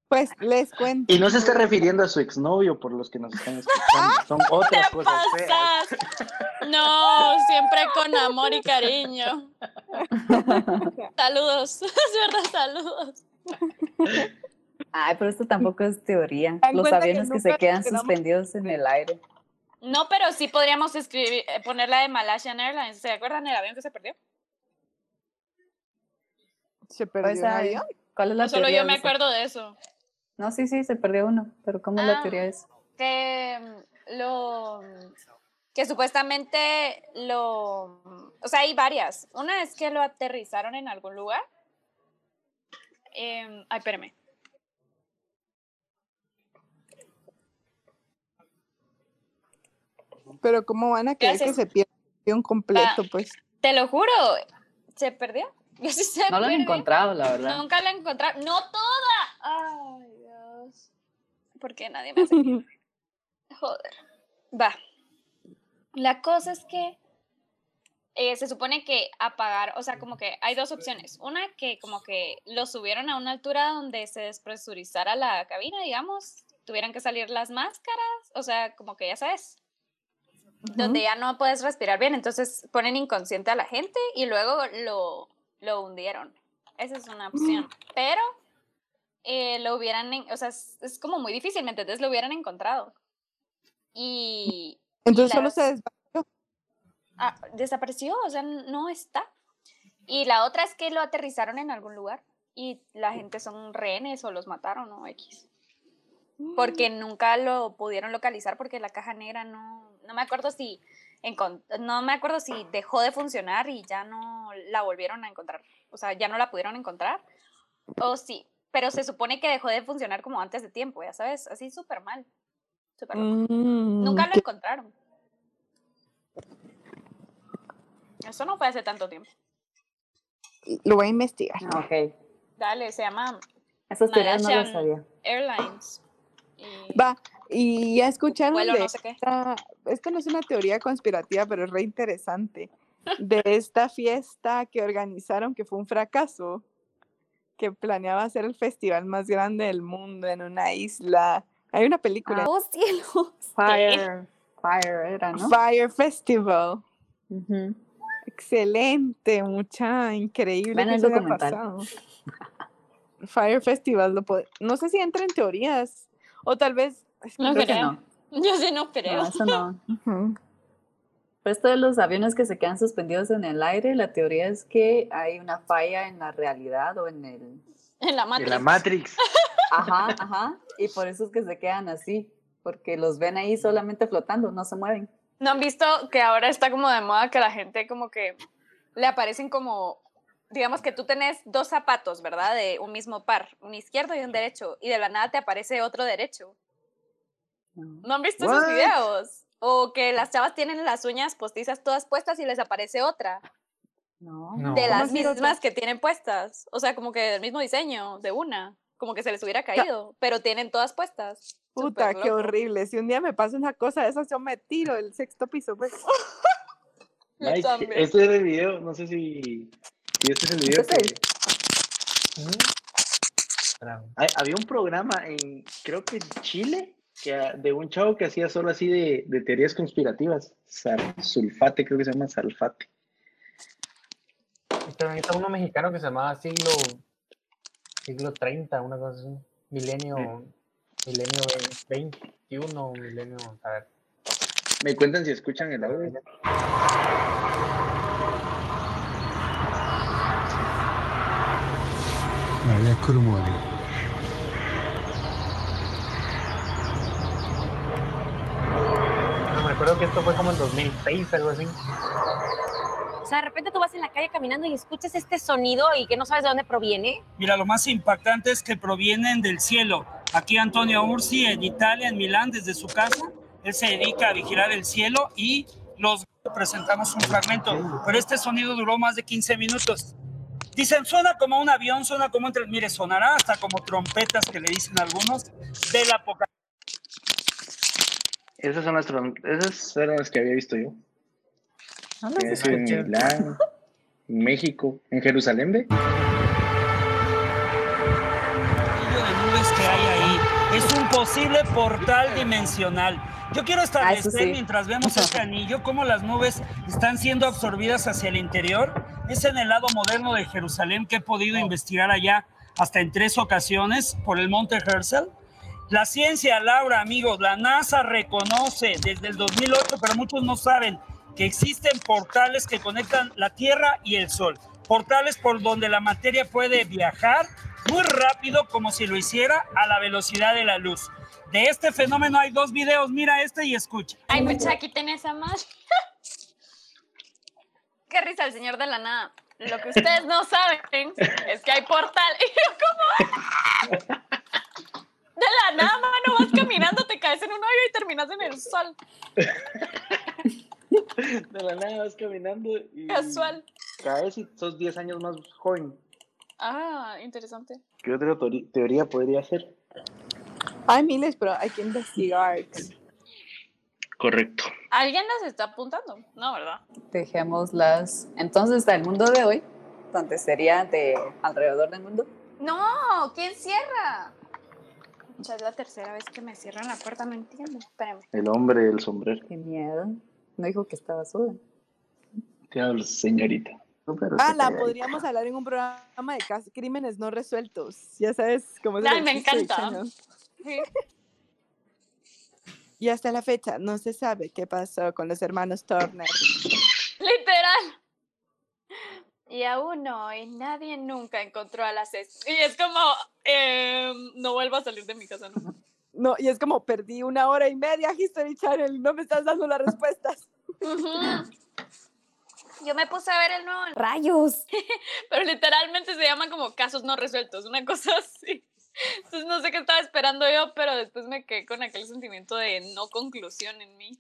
S1: Pues les cuento.
S4: Y no se está refiriendo a su exnovio, por los que nos están escuchando. (laughs) Son otras cosas feas.
S2: No, siempre con amor y cariño. (laughs) Saludos. (laughs) Es verdad, saludos.
S5: Ay, pero esto tampoco es teoría. Los
S1: que
S5: aviones que, se quedan
S1: quedamos-
S5: suspendidos en el aire.
S2: No, pero sí podríamos escribir, eh, poner la de Malaysian Airlines. ¿Se acuerdan del avión que se perdió?
S1: Se perdió
S5: Pues,
S1: un
S5: ay,
S1: avión.
S5: ¿Cuál es la
S2: No solo yo me acuerdo de eso.
S5: No, sí, sí, se perdió uno. Pero ¿cómo es la
S2: Ah.
S5: teoría eso?
S2: que mm, lo que supuestamente lo o sea hay varias una es que lo aterrizaron en algún lugar Em, ay espérame
S1: Pero ¿cómo van a creer que se pierde un avión completo?
S2: Ah.
S1: Pues
S2: te lo juro se perdió (laughs) yo sí se
S5: No lo
S2: perdió.
S5: encontrado, la verdad.
S2: nunca la encontraron no toda ay Dios ¿por qué nadie me hace (laughs) Joder. Va. La cosa es que eh, se supone que apagar, o sea, como que hay dos opciones. Una que como que lo subieron a una altura donde se despresurizara la cabina, digamos, tuvieran que salir las máscaras, o sea, como que ya sabes, donde ya no puedes respirar bien, entonces ponen inconsciente a la gente y luego lo, lo hundieron. Esa es una opción. Pero eh, lo hubieran, o sea, es, es como muy difícil, ¿me entiendes? Lo hubieran encontrado. Y
S1: entonces solo se desva-
S2: ah, desapareció, o sea, no está. Y la otra es que lo aterrizaron en algún lugar y la gente son rehenes o los mataron o X. Porque nunca lo pudieron localizar porque la caja negra no, no me acuerdo si no me acuerdo si dejó de funcionar y ya no la volvieron a encontrar, o sea, ya no la pudieron encontrar. O sí, pero se supone que dejó de funcionar como antes de tiempo, ya sabes, así súper mal. loco.
S1: Mm,
S2: Nunca lo encontraron. Eso no fue hace tanto tiempo.
S1: Lo voy a investigar.
S5: Ah, ok.
S2: Dale, se llama
S5: Esas teorías no las sabía.
S2: Airlines. Y
S1: Va, y ya escucharon
S2: vuelo
S1: de
S2: no sé qué.
S1: esta, esto no es una teoría conspirativa, pero es re interesante, de esta fiesta que organizaron que fue un fracaso, que planeaba ser el festival más grande del mundo en una isla. Hay una película,
S2: ¡Oh, cielos! (laughs)
S5: Fire. Fire era, ¿no?
S1: Fire Festival.
S5: Ujú.
S1: Excelente, mucha, increíble. Que
S5: el.
S1: Fire Festival, lo no sé si entra en teorías, o tal vez... es que
S2: No
S1: creo que
S2: creo.
S5: No, (laughs)
S2: Yo sí no
S5: no,
S2: creo.
S5: eso no. (laughs)
S1: Ujú.
S5: Pero esto de los aviones que se quedan suspendidos en el aire, la teoría es que hay una falla en la realidad o en el
S2: En la Matrix.
S4: la Matrix. (laughs)
S5: Ajá, ajá. Y por eso es que se quedan así, porque los ven ahí solamente flotando, no se mueven.
S2: ¿No han visto que ahora está como de moda que la gente como que le aparecen como, digamos que tú tenés dos zapatos, ¿verdad? De un mismo par, un izquierdo y un derecho, y de la nada te aparece otro derecho.
S5: No.
S2: ¿No han visto esos
S4: What?
S2: videos? O que las chavas tienen las uñas postizas todas puestas y les aparece otra
S5: No.
S3: No.
S2: de las mismas que tienen puestas. O sea, como que del mismo diseño, de una. Como que se les hubiera caído, pero tienen todas puestas.
S1: Puta, qué horrible. Si un día me pasa una cosa de esas, yo me tiro del sexto piso, pues. (laughs)
S4: Mike, este es el video, no sé si, si este es el video que...
S3: Mm.
S4: Hay- había un programa en, creo que en Chile, que, ah, de un chavo que hacía solo así de, de teorías conspirativas. Sal- sulfate, creo que se llama Salfate.
S3: Y también está uno mexicano que se llamaba siglo siglo 30, una cosa así. Milenio, milenio 21, milenio, a ver.
S4: Me cuentan si escuchan el audio.
S3: No, me acuerdo que esto fue como en 2006, algo así.
S6: O sea, de repente tú vas en la calle caminando y escuchas este sonido y que no sabes de dónde proviene.
S7: Mira, lo más impactante es que provienen del cielo. Aquí Antonio Ursi en Italia, en Milán, desde su casa. Él se dedica a vigilar el cielo y los presentamos un fragmento. Pero este sonido duró más de 15 minutos. Dicen, suena como un avión, suena como un tren. Mire, sonará hasta como trompetas que le dicen algunos del apocalipsis.
S4: Esas son las tron- esas eran las que había visto yo.
S5: No las
S4: en. Milán, en México, en Jerusalén, ¿ve?
S7: de nubes que hay ahí. Es un posible portal dimensional. Yo quiero establecer,
S5: sí.
S7: mientras vemos este (laughs) anillo, cómo las nubes están siendo absorbidas hacia el interior. Es en el lado moderno de Jerusalén que he podido investigar allá hasta en tres ocasiones por el monte Herzl. La ciencia, Laura, amigos, la NASA reconoce desde el 2008, pero muchos no saben que existen portales que conectan la Tierra y el Sol. Portales por donde la materia puede viajar muy rápido como si lo hiciera a la velocidad de la luz. De este fenómeno hay dos videos, mira este y escucha.
S2: Ay, mucha, aquí tenés a más. Qué risa el señor de la nada. Lo que ustedes no saben es que hay portal. (laughs) Y yo como... De la nada, mano, vas caminando, te caes en un hoyo y terminas en el sol.
S4: De la nada vas caminando y
S2: Casual.
S4: caes y sos 10 años más joven.
S2: Ah, interesante.
S4: ¿Qué otra teoría podría ser?
S1: Hay miles, pero hay que investigar.
S4: Correcto.
S2: ¿Alguien las está apuntando? No, ¿verdad?
S5: Dejémoslas. Entonces está el mundo de hoy, donde sería de alrededor del mundo.
S2: No, ¿quién cierra? Ya es la tercera vez que me cierran la puerta, no entiendo. Espérame.
S4: El hombre del sombrero.
S5: Qué miedo. No dijo que estaba sola.
S4: Diablos, señorita. No,
S1: Ah, la podríamos hablar en un programa de crímenes no resueltos. Ya sabes cómo es.
S2: Ay, me
S1: chiste de
S2: encanta. Sí.
S1: Y hasta la fecha no se sabe qué pasó con los hermanos Turner.
S2: Literal. Y aún hoy nadie nunca encontró a las es- Y es como, em, no vuelvo a salir de mi casa, ¿no?
S1: No, y es como perdí una hora y media History Channel, no me estás dando las respuestas.
S2: Yo me puse a ver el nuevo,
S6: ¡Rayos! (laughs)
S2: pero literalmente se llaman como casos no resueltos, una cosa así. Entonces no sé qué estaba esperando yo, pero después me quedé con aquel sentimiento de no conclusión en mí.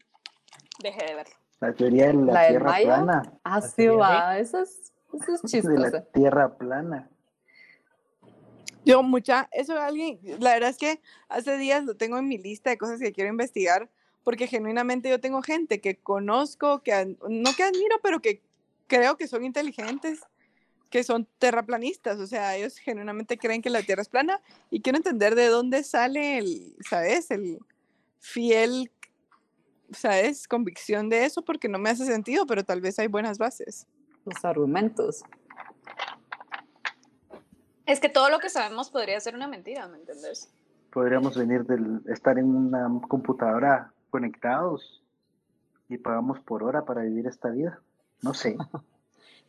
S2: Dejé de verlo.
S4: La teoría de la,
S5: ¿La
S4: tierra
S5: Maya?
S4: plana.
S5: Ah,
S3: ¿La
S5: sí, va. Eso es, eso es (laughs)
S4: De la
S5: chistoso.
S4: tierra plana.
S1: Yo mucha, eso alguien, la verdad es que hace días lo tengo en mi lista de cosas que quiero investigar, porque genuinamente yo tengo gente que conozco, que no que admiro, pero que creo que son inteligentes, que son terraplanistas, o sea, ellos genuinamente creen que la Tierra es plana y quiero entender de dónde sale el, ¿sabes? El fiel, ¿sabes? Convicción de eso, porque no me hace sentido, pero tal vez hay buenas bases.
S5: Los argumentos.
S2: Es que todo lo que sabemos podría ser una mentira, ¿me entendés?
S4: Podríamos venir del estar en una computadora conectados y pagamos por hora para vivir esta vida. No sé. (laughs)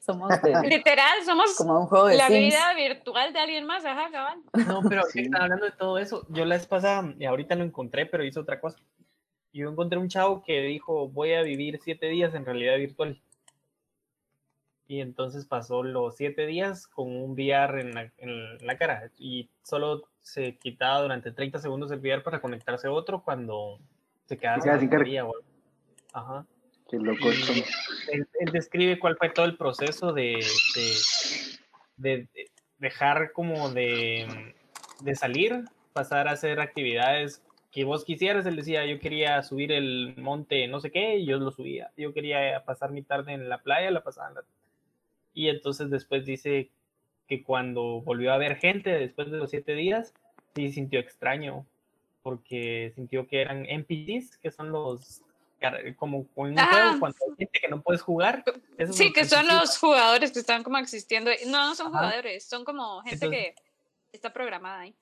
S5: Somos de, (laughs)
S2: Literal, somos
S5: como un juego de
S2: la
S5: Sims.
S2: vida virtual de alguien más, ajá, cabal.
S3: No, pero
S4: Sí.
S3: están hablando de todo eso, yo la vez pasada, y ahorita lo encontré, pero hice otra cosa. Yo encontré un chavo que dijo, voy a vivir siete días en realidad virtual. Y entonces pasó los siete días con un VR en la, en la cara y solo se quitaba durante 30 segundos el VR para conectarse a otro cuando se quedaba
S4: Se queda
S3: sin
S4: carga.
S3: Ajá.
S4: Qué loco.
S3: Él, él describe cuál fue todo el proceso de, de, de- de dejar como de, de salir, pasar a hacer actividades que vos quisieras. Él decía, yo quería subir el monte no sé qué, y yo lo subía. Yo quería pasar mi tarde en la playa, la pasaba en la... Y entonces después dice que cuando volvió a ver gente después de los siete días, sí sintió extraño, porque sintió que eran NPCs, que son los como en un juego cuando hay gente que no puedes jugar.
S2: Sí, que son los jugadores que están como existiendo. No, no son
S3: Ajá.
S2: jugadores, son como gente
S3: Entonces-
S2: que está programada ahí.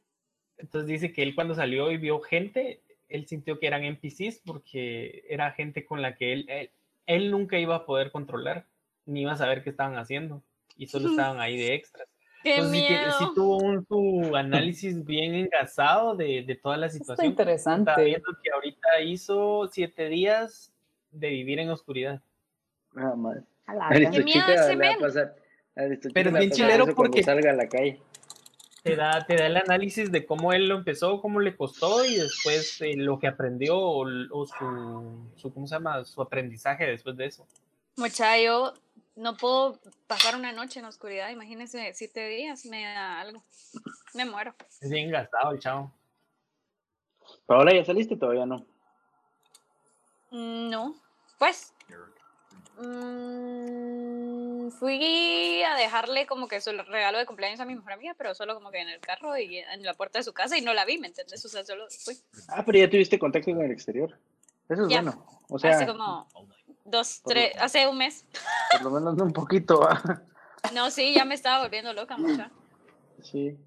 S3: Entonces dice que él cuando salió y vio gente, él sintió que eran NPCs porque era gente con la que él, él, él nunca iba a poder controlar, ni iba a saber qué estaban haciendo, y solo (laughs) estaban ahí de extras.
S2: ¡Qué
S3: Entonces sí, tiene-
S2: miedo!
S3: sí tuvo un su análisis bien engasado de, de toda la
S5: Está
S3: situación.
S5: interesante.
S3: Estaba viendo que ahorita hizo siete días de vivir en oscuridad.
S4: Ah, madre.
S2: Qué miedo ese
S4: le va a
S2: men.
S4: pasar. a Aristochica
S3: Pero es
S4: le va a
S3: bien chilero porque-
S4: salga a la calle.
S3: Te da, te da el análisis de cómo él lo empezó, cómo le costó y después eh, lo que aprendió o, o su, su, ¿cómo se llama? Su aprendizaje después de eso.
S2: Mucha, yo no puedo pasar una noche en la oscuridad. Imagínense, siete días me da algo. Me muero.
S3: Es bien gastado el chavo.
S4: Pero ahora ya saliste, todavía no.
S2: Mm, No, pues. mm, fui a dejarle como que su regalo de cumpleaños a mi mejor amiga, pero solo como que en el carro y en la puerta de su casa y no la vi, ¿me entiendes? O sea, solo fui.
S4: Ah, pero ya tuviste contacto con el exterior. Eso es
S2: Ya.
S4: bueno. O sea,
S2: hace como dos,
S4: por
S2: tres, hace un mes.
S4: por lo menos un poquito. ¿va? (laughs)
S2: No, sí, ya me estaba volviendo loca, mucha.
S4: Sí.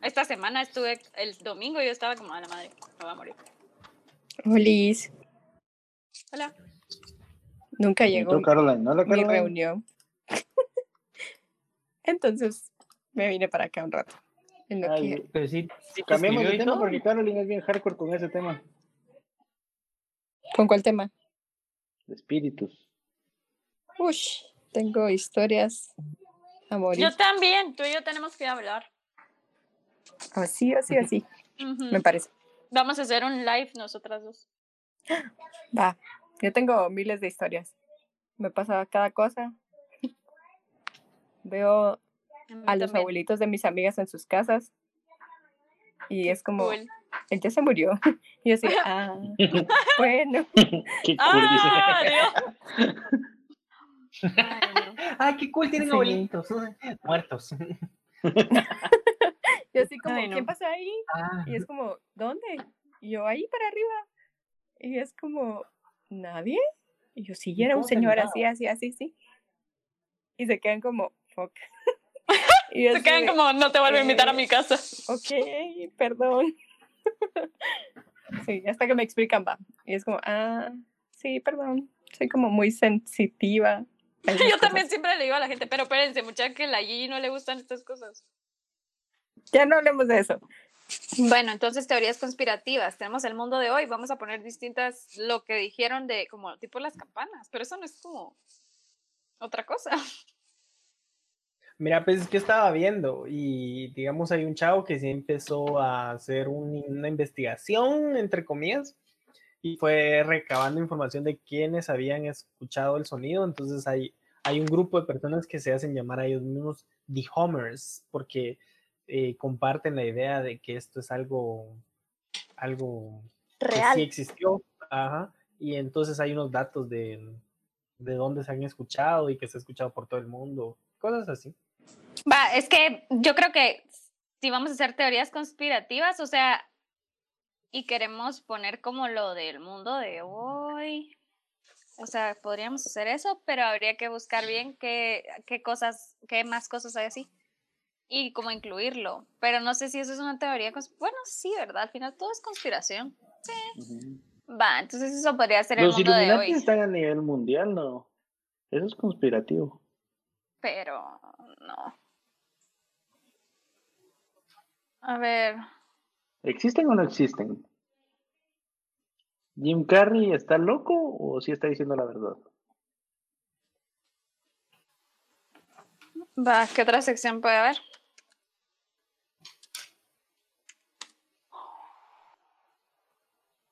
S2: Esta semana estuve, el domingo yo estaba como a la madre, me voy a morir.
S1: Liz,
S2: Hola.
S1: nunca
S4: ¿Y
S1: llegó
S4: tú, Caroline? ¿No la
S1: mi
S4: Caroline?
S1: reunión. (laughs) Entonces me vine para acá un rato. En lo
S4: Ay,
S1: que-
S3: Pero sí, sí te
S4: Cambiemos de tema
S3: todo.
S4: porque Caroline es bien hardcore con ese tema.
S1: ¿Con cuál tema?
S4: De Espíritus.
S1: Ush, tengo historias a morir.
S2: Yo también, tú y yo tenemos que hablar.
S1: Así, así, así, me parece.
S2: Vamos a hacer un live nosotras dos.
S1: Va, yo tengo miles de historias. Me pasa cada cosa. Veo
S2: A
S1: los
S2: también.
S1: abuelitos de mis amigas en sus casas y es como,
S2: Cool.
S1: Él ya se murió. (laughs) Y yo así, ah, (laughs) bueno. (laughs)
S4: Qué cool.
S2: ¡Ah, Dios! Ay, no.
S3: Ah, qué cool, tienen
S1: Sí.
S3: abuelitos. Muertos.
S1: Y así como,
S2: Ay, no.
S1: ¿quién pasa ahí?
S3: Ah,
S1: Y es como, ¿dónde? Y yo, ahí para arriba. Y es como, ¿nadie? Y yo, sí,
S3: ¿Y
S1: era un señor así, así, así, sí. Y se quedan como, fuck. Y yo
S2: Se quedan
S1: de,
S2: como, no te vuelvo a invitar a
S1: eh,
S2: mi casa.
S1: ok, perdón. (laughs) Sí, hasta que me explican, va. Y es como, ah, sí, perdón. Soy como muy sensitiva. (laughs)
S2: Yo también
S1: cosas.
S2: siempre le digo a la gente, pero espérense, mucha que a la Gigi no le gustan estas cosas.
S1: Ya no hablemos de eso.
S2: Bueno, entonces teorías conspirativas. Tenemos el mundo de hoy. Vamos a poner distintas, lo que dijeron de como tipo las campanas, pero eso no es como otra cosa. (laughs)
S3: Mira, pues es que estaba viendo y digamos hay un chavo que sí empezó a hacer un- una investigación, entre comillas, y fue recabando información de quienes habían escuchado el sonido. Entonces hay, hay un grupo de personas que se hacen llamar a ellos mismos The Homers, porque eh, comparten la idea de que esto es algo, algo que sí existió. Ajá, y entonces hay unos datos de, de dónde se han escuchado y que se ha escuchado por todo el mundo, cosas así.
S2: Va, es que yo creo que si vamos a hacer teorías conspirativas, o sea, y queremos poner como lo del mundo de hoy, o sea, podríamos hacer eso, pero habría que buscar bien qué, qué cosas, qué más cosas hay así y cómo incluirlo. Pero no sé si eso es una teoría. Bueno, sí, ¿verdad? Al final todo es conspiración.
S4: Ujú.
S2: Va, entonces eso podría ser el
S4: Los
S2: mundo de hoy.
S4: están a nivel mundial, ¿no? Eso es conspirativo.
S2: pero no. A ver,
S4: ¿Existen o no existen? ¿Jim Carrey está loco o sí está diciendo la verdad?
S2: va, ¿qué otra sección puede haber?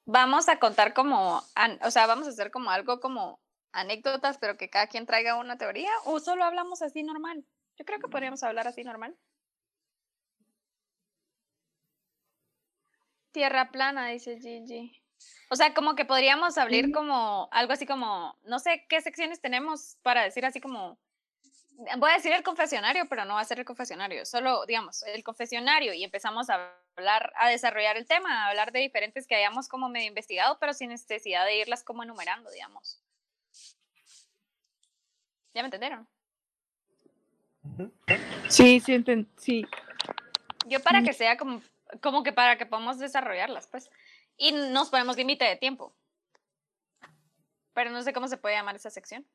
S2: Vamos a contar como, o sea, vamos a hacer como algo como anécdotas, pero que cada quien traiga una teoría, o solo hablamos así normal. Yo creo que podríamos hablar así normal. Tierra plana, dice Gigi. O sea, como que podríamos hablar como algo así como, no sé qué secciones tenemos para decir así como, voy a decir el confesionario, pero no va a ser el confesionario, solo digamos el confesionario y empezamos a hablar, a desarrollar el tema, a hablar de diferentes que hayamos como medio investigado, pero sin necesidad de irlas como enumerando, digamos. ¿Ya me entendieron?
S1: Sí, sí, enten- sí.
S2: Yo para que sea como, como que para que podamos desarrollarlas, pues. Y nos ponemos límite de tiempo. Pero no sé cómo se puede llamar esa sección.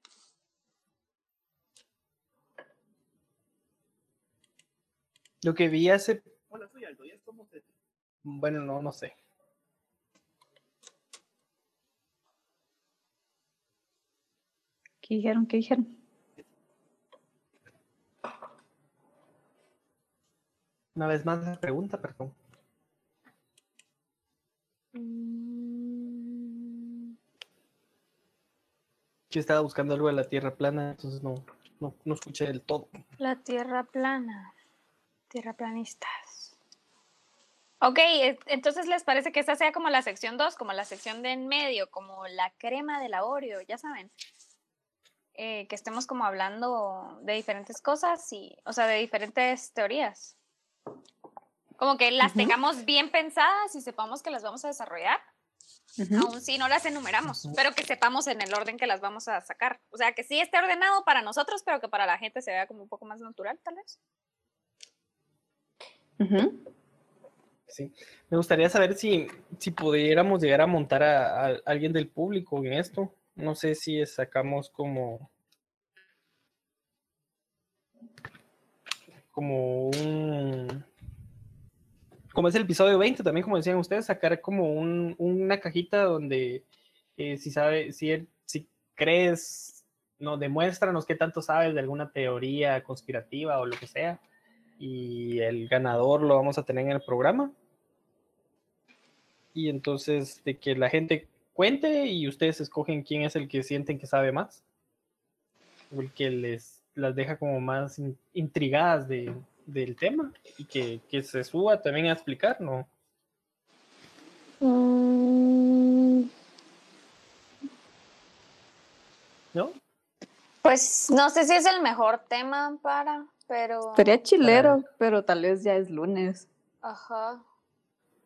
S3: Lo que vi hace. Hola, soy Aldo, ¿ya estamos de- Bueno, no, no sé.
S5: ¿Qué dijeron? ¿Qué dijeron?
S3: Una vez más la pregunta, perdón. Yo estaba buscando algo de la Tierra plana, entonces no, no, no escuché del todo.
S2: La tierra plana. Tierra planistas. Ok, entonces les parece que esta sea como la sección 2, como la sección de en medio, como la crema del Oreo, ya saben. Eh, que estemos como hablando de diferentes cosas y, o sea, de diferentes teorías. Como que las tengamos bien pensadas y sepamos que las vamos a desarrollar, aún si no las enumeramos, pero que sepamos en el orden que las vamos a sacar. O sea, que sí esté ordenado para nosotros, pero que para la gente se vea como un poco más natural, tal vez.
S3: Sí. Me gustaría saber si, si pudiéramos llegar a montar a, a alguien del público en esto. No sé si sacamos como. Como un. Como es el episodio 20, también como decían ustedes, sacar como un- una cajita donde eh, si sabe, si, si crees, no, demuéstranos qué tanto sabes de alguna teoría conspirativa o lo que sea. Y el ganador lo vamos a tener en el programa y entonces de que la gente cuente y ustedes escogen quién es el que sienten que sabe más o el que les las deja como más in- intrigadas de, del tema y que, que se suba también a explicar, ¿no? ¿No?
S2: Pues no sé si es el mejor tema para, pero...
S5: Estaría chilero, pero tal vez ya es lunes.
S2: Ajá.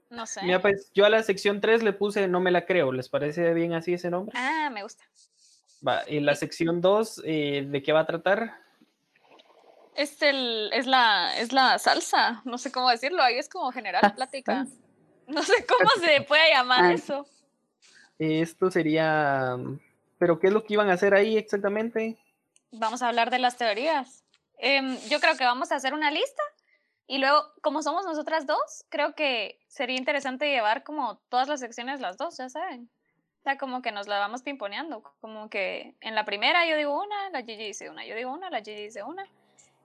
S2: No sé.
S3: Mira, pues yo a la sección 3 le puse no me la creo, ¿les parece bien así ese nombre?
S2: Ah, me gusta.
S3: Va, en la sección 2, eh, ¿de qué va a tratar?
S2: Es, el, es, la, es la salsa, no sé cómo decirlo, ahí es como general plática. No sé cómo se puede llamar
S5: Ah.
S2: eso.
S3: Esto sería, pero ¿qué es lo que iban a hacer ahí exactamente?
S2: Vamos a hablar de las teorías. Em, yo creo que vamos a hacer una lista y luego, como somos nosotras dos, creo que sería interesante llevar como todas las secciones las dos, ya saben. O sea, como que nos la vamos pimponeando. Como que en la primera yo digo una, la Gigi dice una, yo digo una, la Gigi dice una.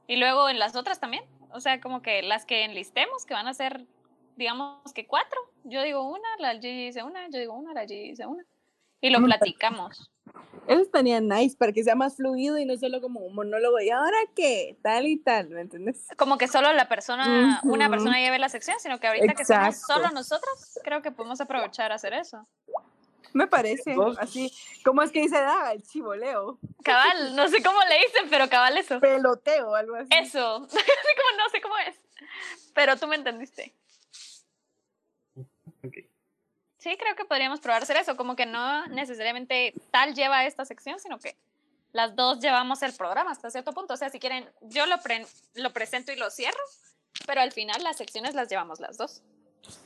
S2: Y luego en las otras también. O sea, como que las que enlistemos, que van a ser, digamos que cuatro. Yo digo una, la Gigi dice una, yo digo una, la Gigi dice una. Y lo platicamos.
S1: Eso estaría nice para que sea más fluido y no solo como un monólogo. ¿Y ahora qué? Tal y tal, ¿me entiendes?
S2: como que solo la persona, una
S1: Ujú.
S2: persona lleve la sección, sino que ahorita que somos
S1: Exacto.
S2: solo nosotros, creo que podemos aprovechar a hacer eso.
S1: Me parece
S3: Dos.
S1: así. ¿Cómo es que dice da? El chivoleo.
S2: Cabal, no sé cómo le dicen, pero cabal eso.
S1: Peloteo, algo así.
S2: Eso, no sé cómo, no sé cómo es, pero tú me entendiste.
S3: Ok.
S2: Sí, creo que podríamos probar hacer eso, como que no necesariamente tal lleva esta sección, sino que las dos llevamos el programa hasta cierto punto. O sea, si quieren, yo lo, pre- lo presento y lo cierro, pero al final las secciones las llevamos las dos.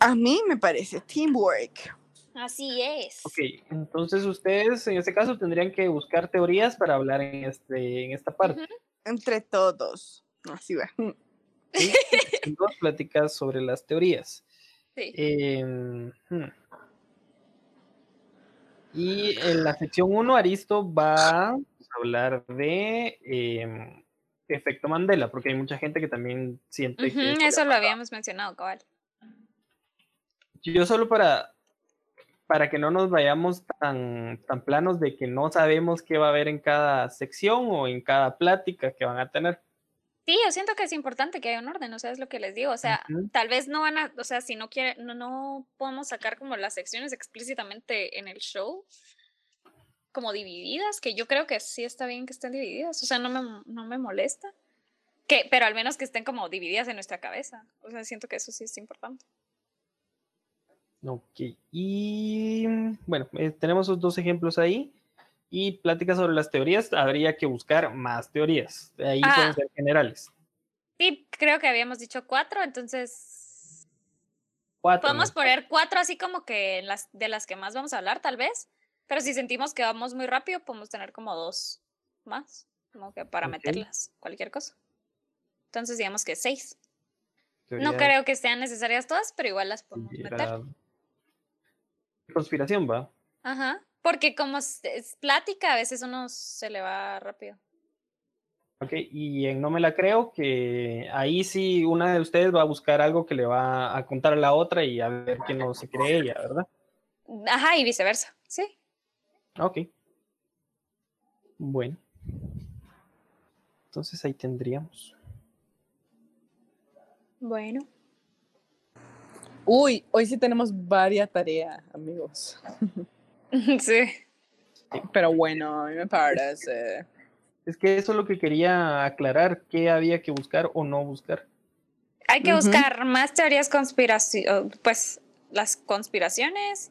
S1: A mí me parece teamwork.
S2: Así es.
S3: Ok, entonces ustedes en este caso tendrían que buscar teorías para hablar en, este, en esta parte.
S1: Entre todos. Así va.
S3: ¿sí? (laughs) Dos pláticas sobre las teorías.
S2: Sí.
S3: Em, hmm. Y en la sección 1, Aristo va a hablar de em, efecto Mandela, porque hay mucha gente que también siente que...
S2: eso lo habíamos mencionado, cabal.
S3: Yo solo para, para que no nos vayamos tan, tan planos de que no sabemos qué va a haber en cada sección o en cada plática que van a tener.
S2: Sí, yo siento que es importante que haya un orden, o sea, es lo que les digo, o sea, tal vez no van a, o sea, si no quieren, no, no podemos sacar como las secciones explícitamente en el show, como divididas, que yo creo que sí está bien que estén divididas, o sea, no me, no me molesta, que, pero al menos que estén como divididas en nuestra cabeza, o sea, siento que eso sí es importante.
S3: Ok, y bueno, eh, tenemos esos dos ejemplos ahí. Y pláticas sobre las teorías, habría que buscar más teorías. Ahí
S2: Ah.
S3: pueden ser generales.
S2: Sí, creo que habíamos dicho cuatro, entonces
S3: Cuatro.
S2: podemos poner cuatro así como que las de las que más vamos a hablar, tal vez. Pero si sentimos que vamos muy rápido, podemos tener como dos más, como que para meterlas, cualquier cosa. Entonces digamos que seis. No creo que sean necesarias todas, pero igual las podemos meter.
S3: Conspira- Conspiración, va.
S2: Ajá. Porque como es, es plática, a veces uno se le va rápido.
S3: Ok, y en No Me La Creo, que ahí sí una de ustedes va a buscar algo que le va a contar a la otra y a ver quién no se cree ella, ¿verdad?
S2: Ajá, y viceversa. Sí.
S3: Ok. Bueno. Entonces ahí tendríamos.
S2: Bueno.
S1: Uy, hoy sí tenemos varias tareas, amigos. (laughs)
S2: sí.
S1: Pero bueno, a mí me parece.
S3: Es que eso es lo que quería aclarar, qué había que buscar o no buscar.
S2: Hay que buscar más teorías conspiración, pues las conspiraciones.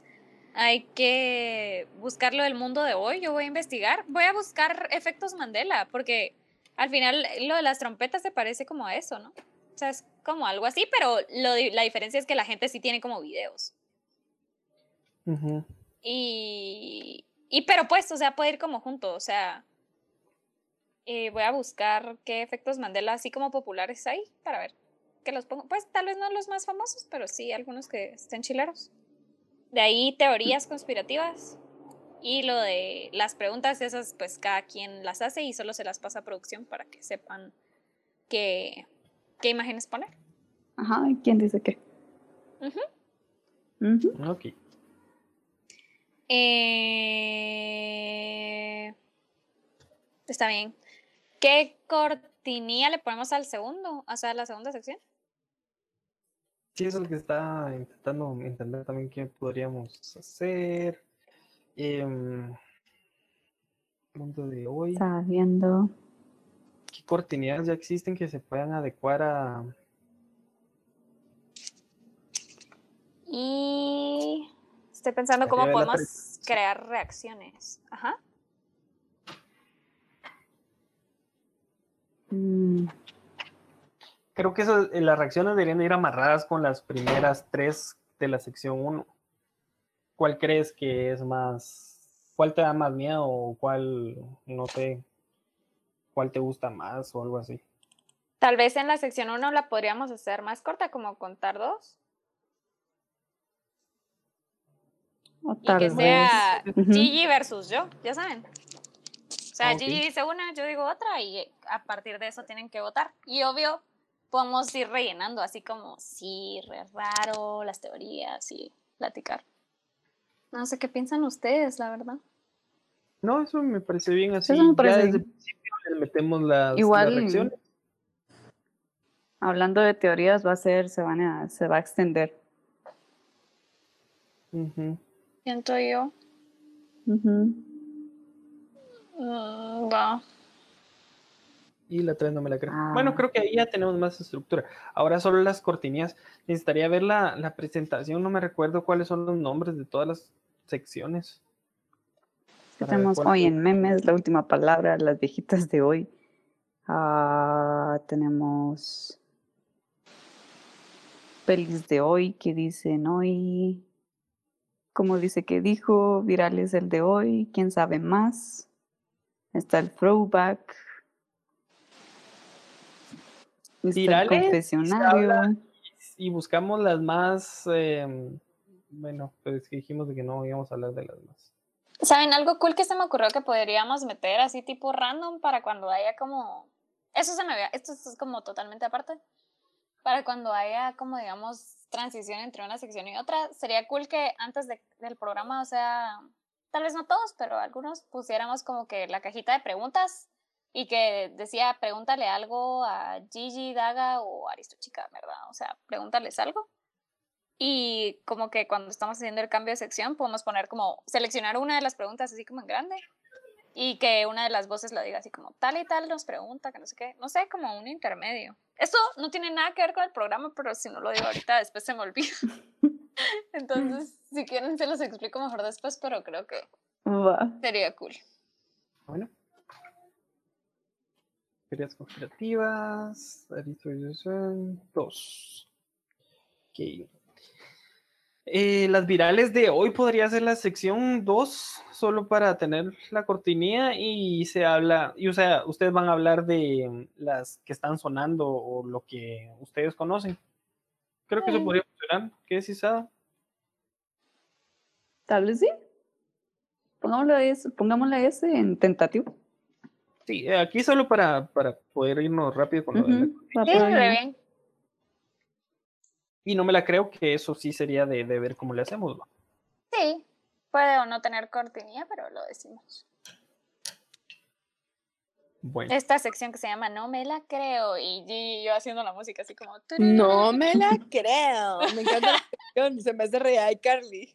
S2: Hay que buscar lo del mundo de hoy. Yo voy a investigar. Voy a buscar efectos Mandela, porque al final lo de las trompetas se parece como a eso, ¿no? O sea, es como algo así, pero lo, la diferencia es que la gente sí tiene como videos.
S3: Ujú.
S2: Y, y pero pues, o sea, puede ir como junto, o sea, eh, voy a buscar qué efectos Mandela así como populares hay para ver que los pongo. Pues tal vez no los más famosos, pero sí algunos que estén chileros. De ahí teorías conspirativas y lo de las preguntas esas, pues cada quien las hace y solo se las pasa a producción para que sepan qué, qué imágenes poner.
S5: Ajá, ¿y ¿quién dice qué?
S2: Ujú.
S5: Ujú.
S3: Ok.
S2: Eh, Está bien. ¿Qué cortinilla le ponemos al segundo? O sea, a la segunda sección.
S3: Sí, eso es lo que está intentando entender también qué podríamos hacer. Em, mundo de hoy.
S5: Estaba viendo.
S3: ¿Qué cortinillas ya existen que se puedan adecuar a...
S2: Y estoy pensando cómo podemos crear reacciones. Ajá.
S5: Mm,
S3: Creo que eso, eh, las reacciones deberían ir amarradas con las primeras tres de la sección 1. ¿Cuál crees que es más, cuál te da más miedo o cuál, no sé, cuál te gusta más o algo así?
S2: Tal vez en la sección 1 la podríamos hacer más corta, como contar dos.
S5: o
S2: Y
S5: tal
S2: que
S5: vez.
S2: sea. Gigi versus yo, ya saben. O sea. Gigi dice una, yo digo otra y a partir de eso tienen que votar. Y obvio, podemos ir rellenando así como, sí, re raro, las teorías y platicar. No sé qué piensan ustedes, la verdad.
S3: No, eso me parece bien así.
S5: Eso me
S3: ya desde el principio le metemos las, las
S5: Igual,
S3: reacciones.
S5: hablando de teorías, va a ser, se van a, se va a extender.
S2: Siento yo. Mm, va.
S3: Y la 3 no me la creo.
S5: Ah.
S3: Bueno, creo que ahí ya tenemos más estructura. Ahora solo las cortinillas. Necesitaría ver la, la presentación. No me recuerdo cuáles son los nombres de todas las secciones.
S5: ¿Qué
S3: Para ver
S5: tenemos hoy en memes? La última palabra, las viejitas de hoy. Ah, tenemos pelis de hoy que dicen hoy. Como dice que dijo, virales el de hoy, quién sabe más. Está el throwback. Está el
S3: Virales,
S5: confesionario.
S3: habla- y buscamos las más. eh, bueno, pues dijimos de que no íbamos a hablar de las más.
S2: ¿Saben algo cool que se me ocurrió que podríamos meter así tipo random para cuando haya como... Eso se me había... Esto es como totalmente aparte. Para cuando haya como digamos transición entre una sección y otra, sería cool que antes de- del programa, o sea, tal vez no todos, pero algunos pusiéramos como que la cajita de preguntas y que decía pregúntale algo a Gigi, Daga o Aristochica, ¿verdad? O sea, pregúntales algo. Y como que cuando estamos haciendo el cambio de sección, podemos poner como, seleccionar una de las preguntas así como en grande y que una de las voces lo diga así como, tal y tal nos pregunta, que no sé qué, no sé, como un intermedio. Esto no tiene nada que ver con el programa, pero si no lo digo ahorita, después se me olvida. (laughs) Entonces, si quieren, se los explico mejor después, pero creo que
S5: Va.
S2: sería cool.
S3: Bueno. Teorías conspirativas. Dos. Ok. Eh, las virales de hoy podría ser la sección 2, solo para tener la cortinilla y se habla, y o sea, ustedes van a hablar de las que están sonando o lo que ustedes conocen. Creo que eso
S2: Mm.
S3: podría funcionar. ¿Qué decís, Ada?
S5: Tal vez sí. Pongámosle ese, pongámosle ese en tentativo.
S3: Sí, eh, aquí solo para, para poder irnos rápido con lo de la
S2: Sí, bien.
S3: Y no me la creo que eso sí sería de, de ver cómo le hacemos.
S2: Sí, puede o no tener cortinilla, pero lo decimos.
S3: Bueno,
S2: Esta sección que se llama No me la creo y Gigi y yo haciendo la música así como...
S1: No me la creo. Me encanta la canción, Se me hace real, Carly.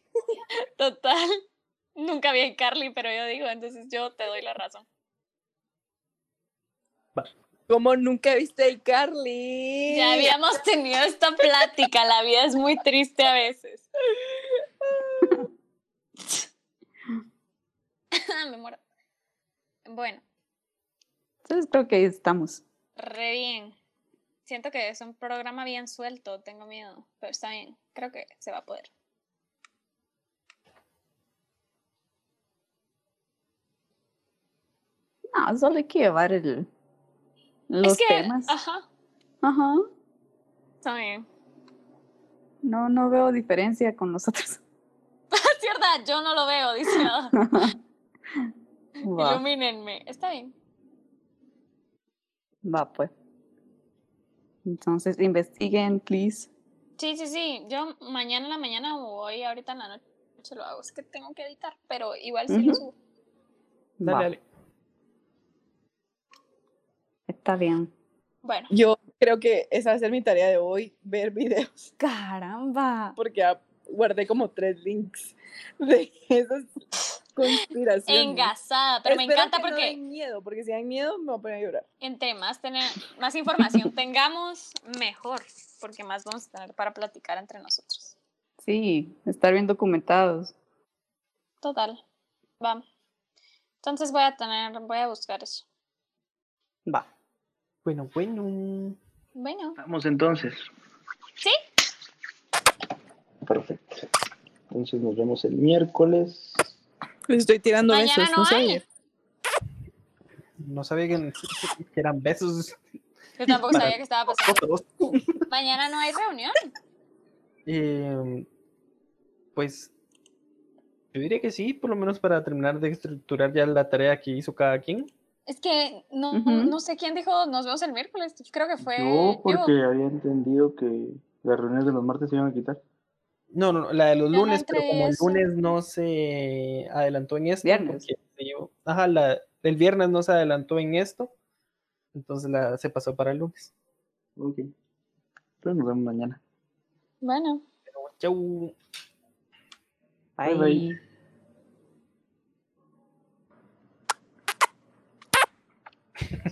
S2: Total. Nunca vi a Carly, pero yo digo, entonces yo te doy la razón.
S1: Como nunca viste a Carly.
S2: Ya habíamos tenido esta plática, la vida es muy triste a veces. (laughs) Me muero. Bueno,
S5: Entonces creo que ahí estamos.
S2: re bien. Siento que es un programa bien suelto, tengo miedo, pero está bien, creo que se va a poder.
S5: No, solo hay que llevar el, los
S2: es que,
S5: temas.
S2: ajá,
S5: Ajá.
S2: está bien.
S5: No, no veo diferencia con nosotros.
S2: Es (laughs) verdad, (laughs) yo no lo veo, dice. (laughs)
S5: Va,
S2: Ilumínenme, está bien.
S5: va pues. Entonces, investiguen, please.
S2: Sí, sí, sí. Yo mañana en la mañana o hoy, ahorita en la noche lo hago. Es que tengo que editar, pero igual sí lo subo.
S3: dale,
S5: Va,
S3: dale.
S5: Está bien.
S2: Bueno,
S1: Yo creo que esa va a ser mi tarea de hoy, ver videos, (laughs)
S5: Caramba.
S1: porque guardé como tres links de esas conspiraciones.
S2: engasada, pero me encanta
S1: que no
S2: porque
S1: den miedo, porque si dan miedo me voy a poner a llorar.
S2: entre más, tener, más información (laughs) tengamos, mejor, porque más vamos a tener para platicar entre nosotros.
S5: Sí, estar bien documentados.
S2: Total. Va. Entonces voy a tener, voy a buscar eso.
S5: Va.
S3: Bueno, bueno.
S2: Bueno,
S4: Vamos entonces.
S2: ¿Sí?
S4: Perfecto. Entonces nos vemos el miércoles.
S1: Les estoy tirando
S2: Mañana
S1: besos,
S2: no
S1: no
S2: hay.
S1: sabía.
S3: No sabía que, que eran besos.
S2: yo tampoco sabía que estaba pasando. Mañana no hay reunión.
S3: Eh, pues yo diría que sí, por lo menos para terminar de estructurar ya la tarea que hizo cada quien.
S2: Es que no, no sé quién dijo nos vemos el miércoles. Creo que fue
S4: Yo, porque había entendido que las reuniones de los martes se iban a quitar.
S3: No, no, no, la de los
S2: no
S3: lunes, pero como el lunes no se adelantó en esto.
S5: Viernes.
S3: porque se llevó- ajá, la, el viernes no se adelantó en esto, entonces la, se pasó para el lunes.
S4: Ok. Entonces nos vemos mañana.
S2: Bueno,
S3: Chau.
S4: Bye, bye.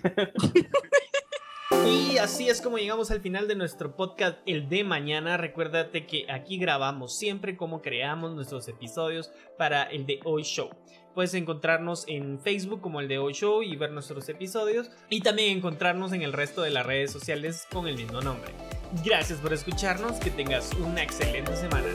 S4: (laughs)
S8: Y así es como llegamos al final de nuestro podcast El de Mañana. Recuérdate que aquí grabamos siempre como creamos nuestros episodios para el de Hoy Show. Puedes encontrarnos en Facebook como el de Hoy Show y ver nuestros episodios y también encontrarnos en el resto de las redes sociales con el mismo nombre. Gracias por escucharnos, que tengas una excelente semana.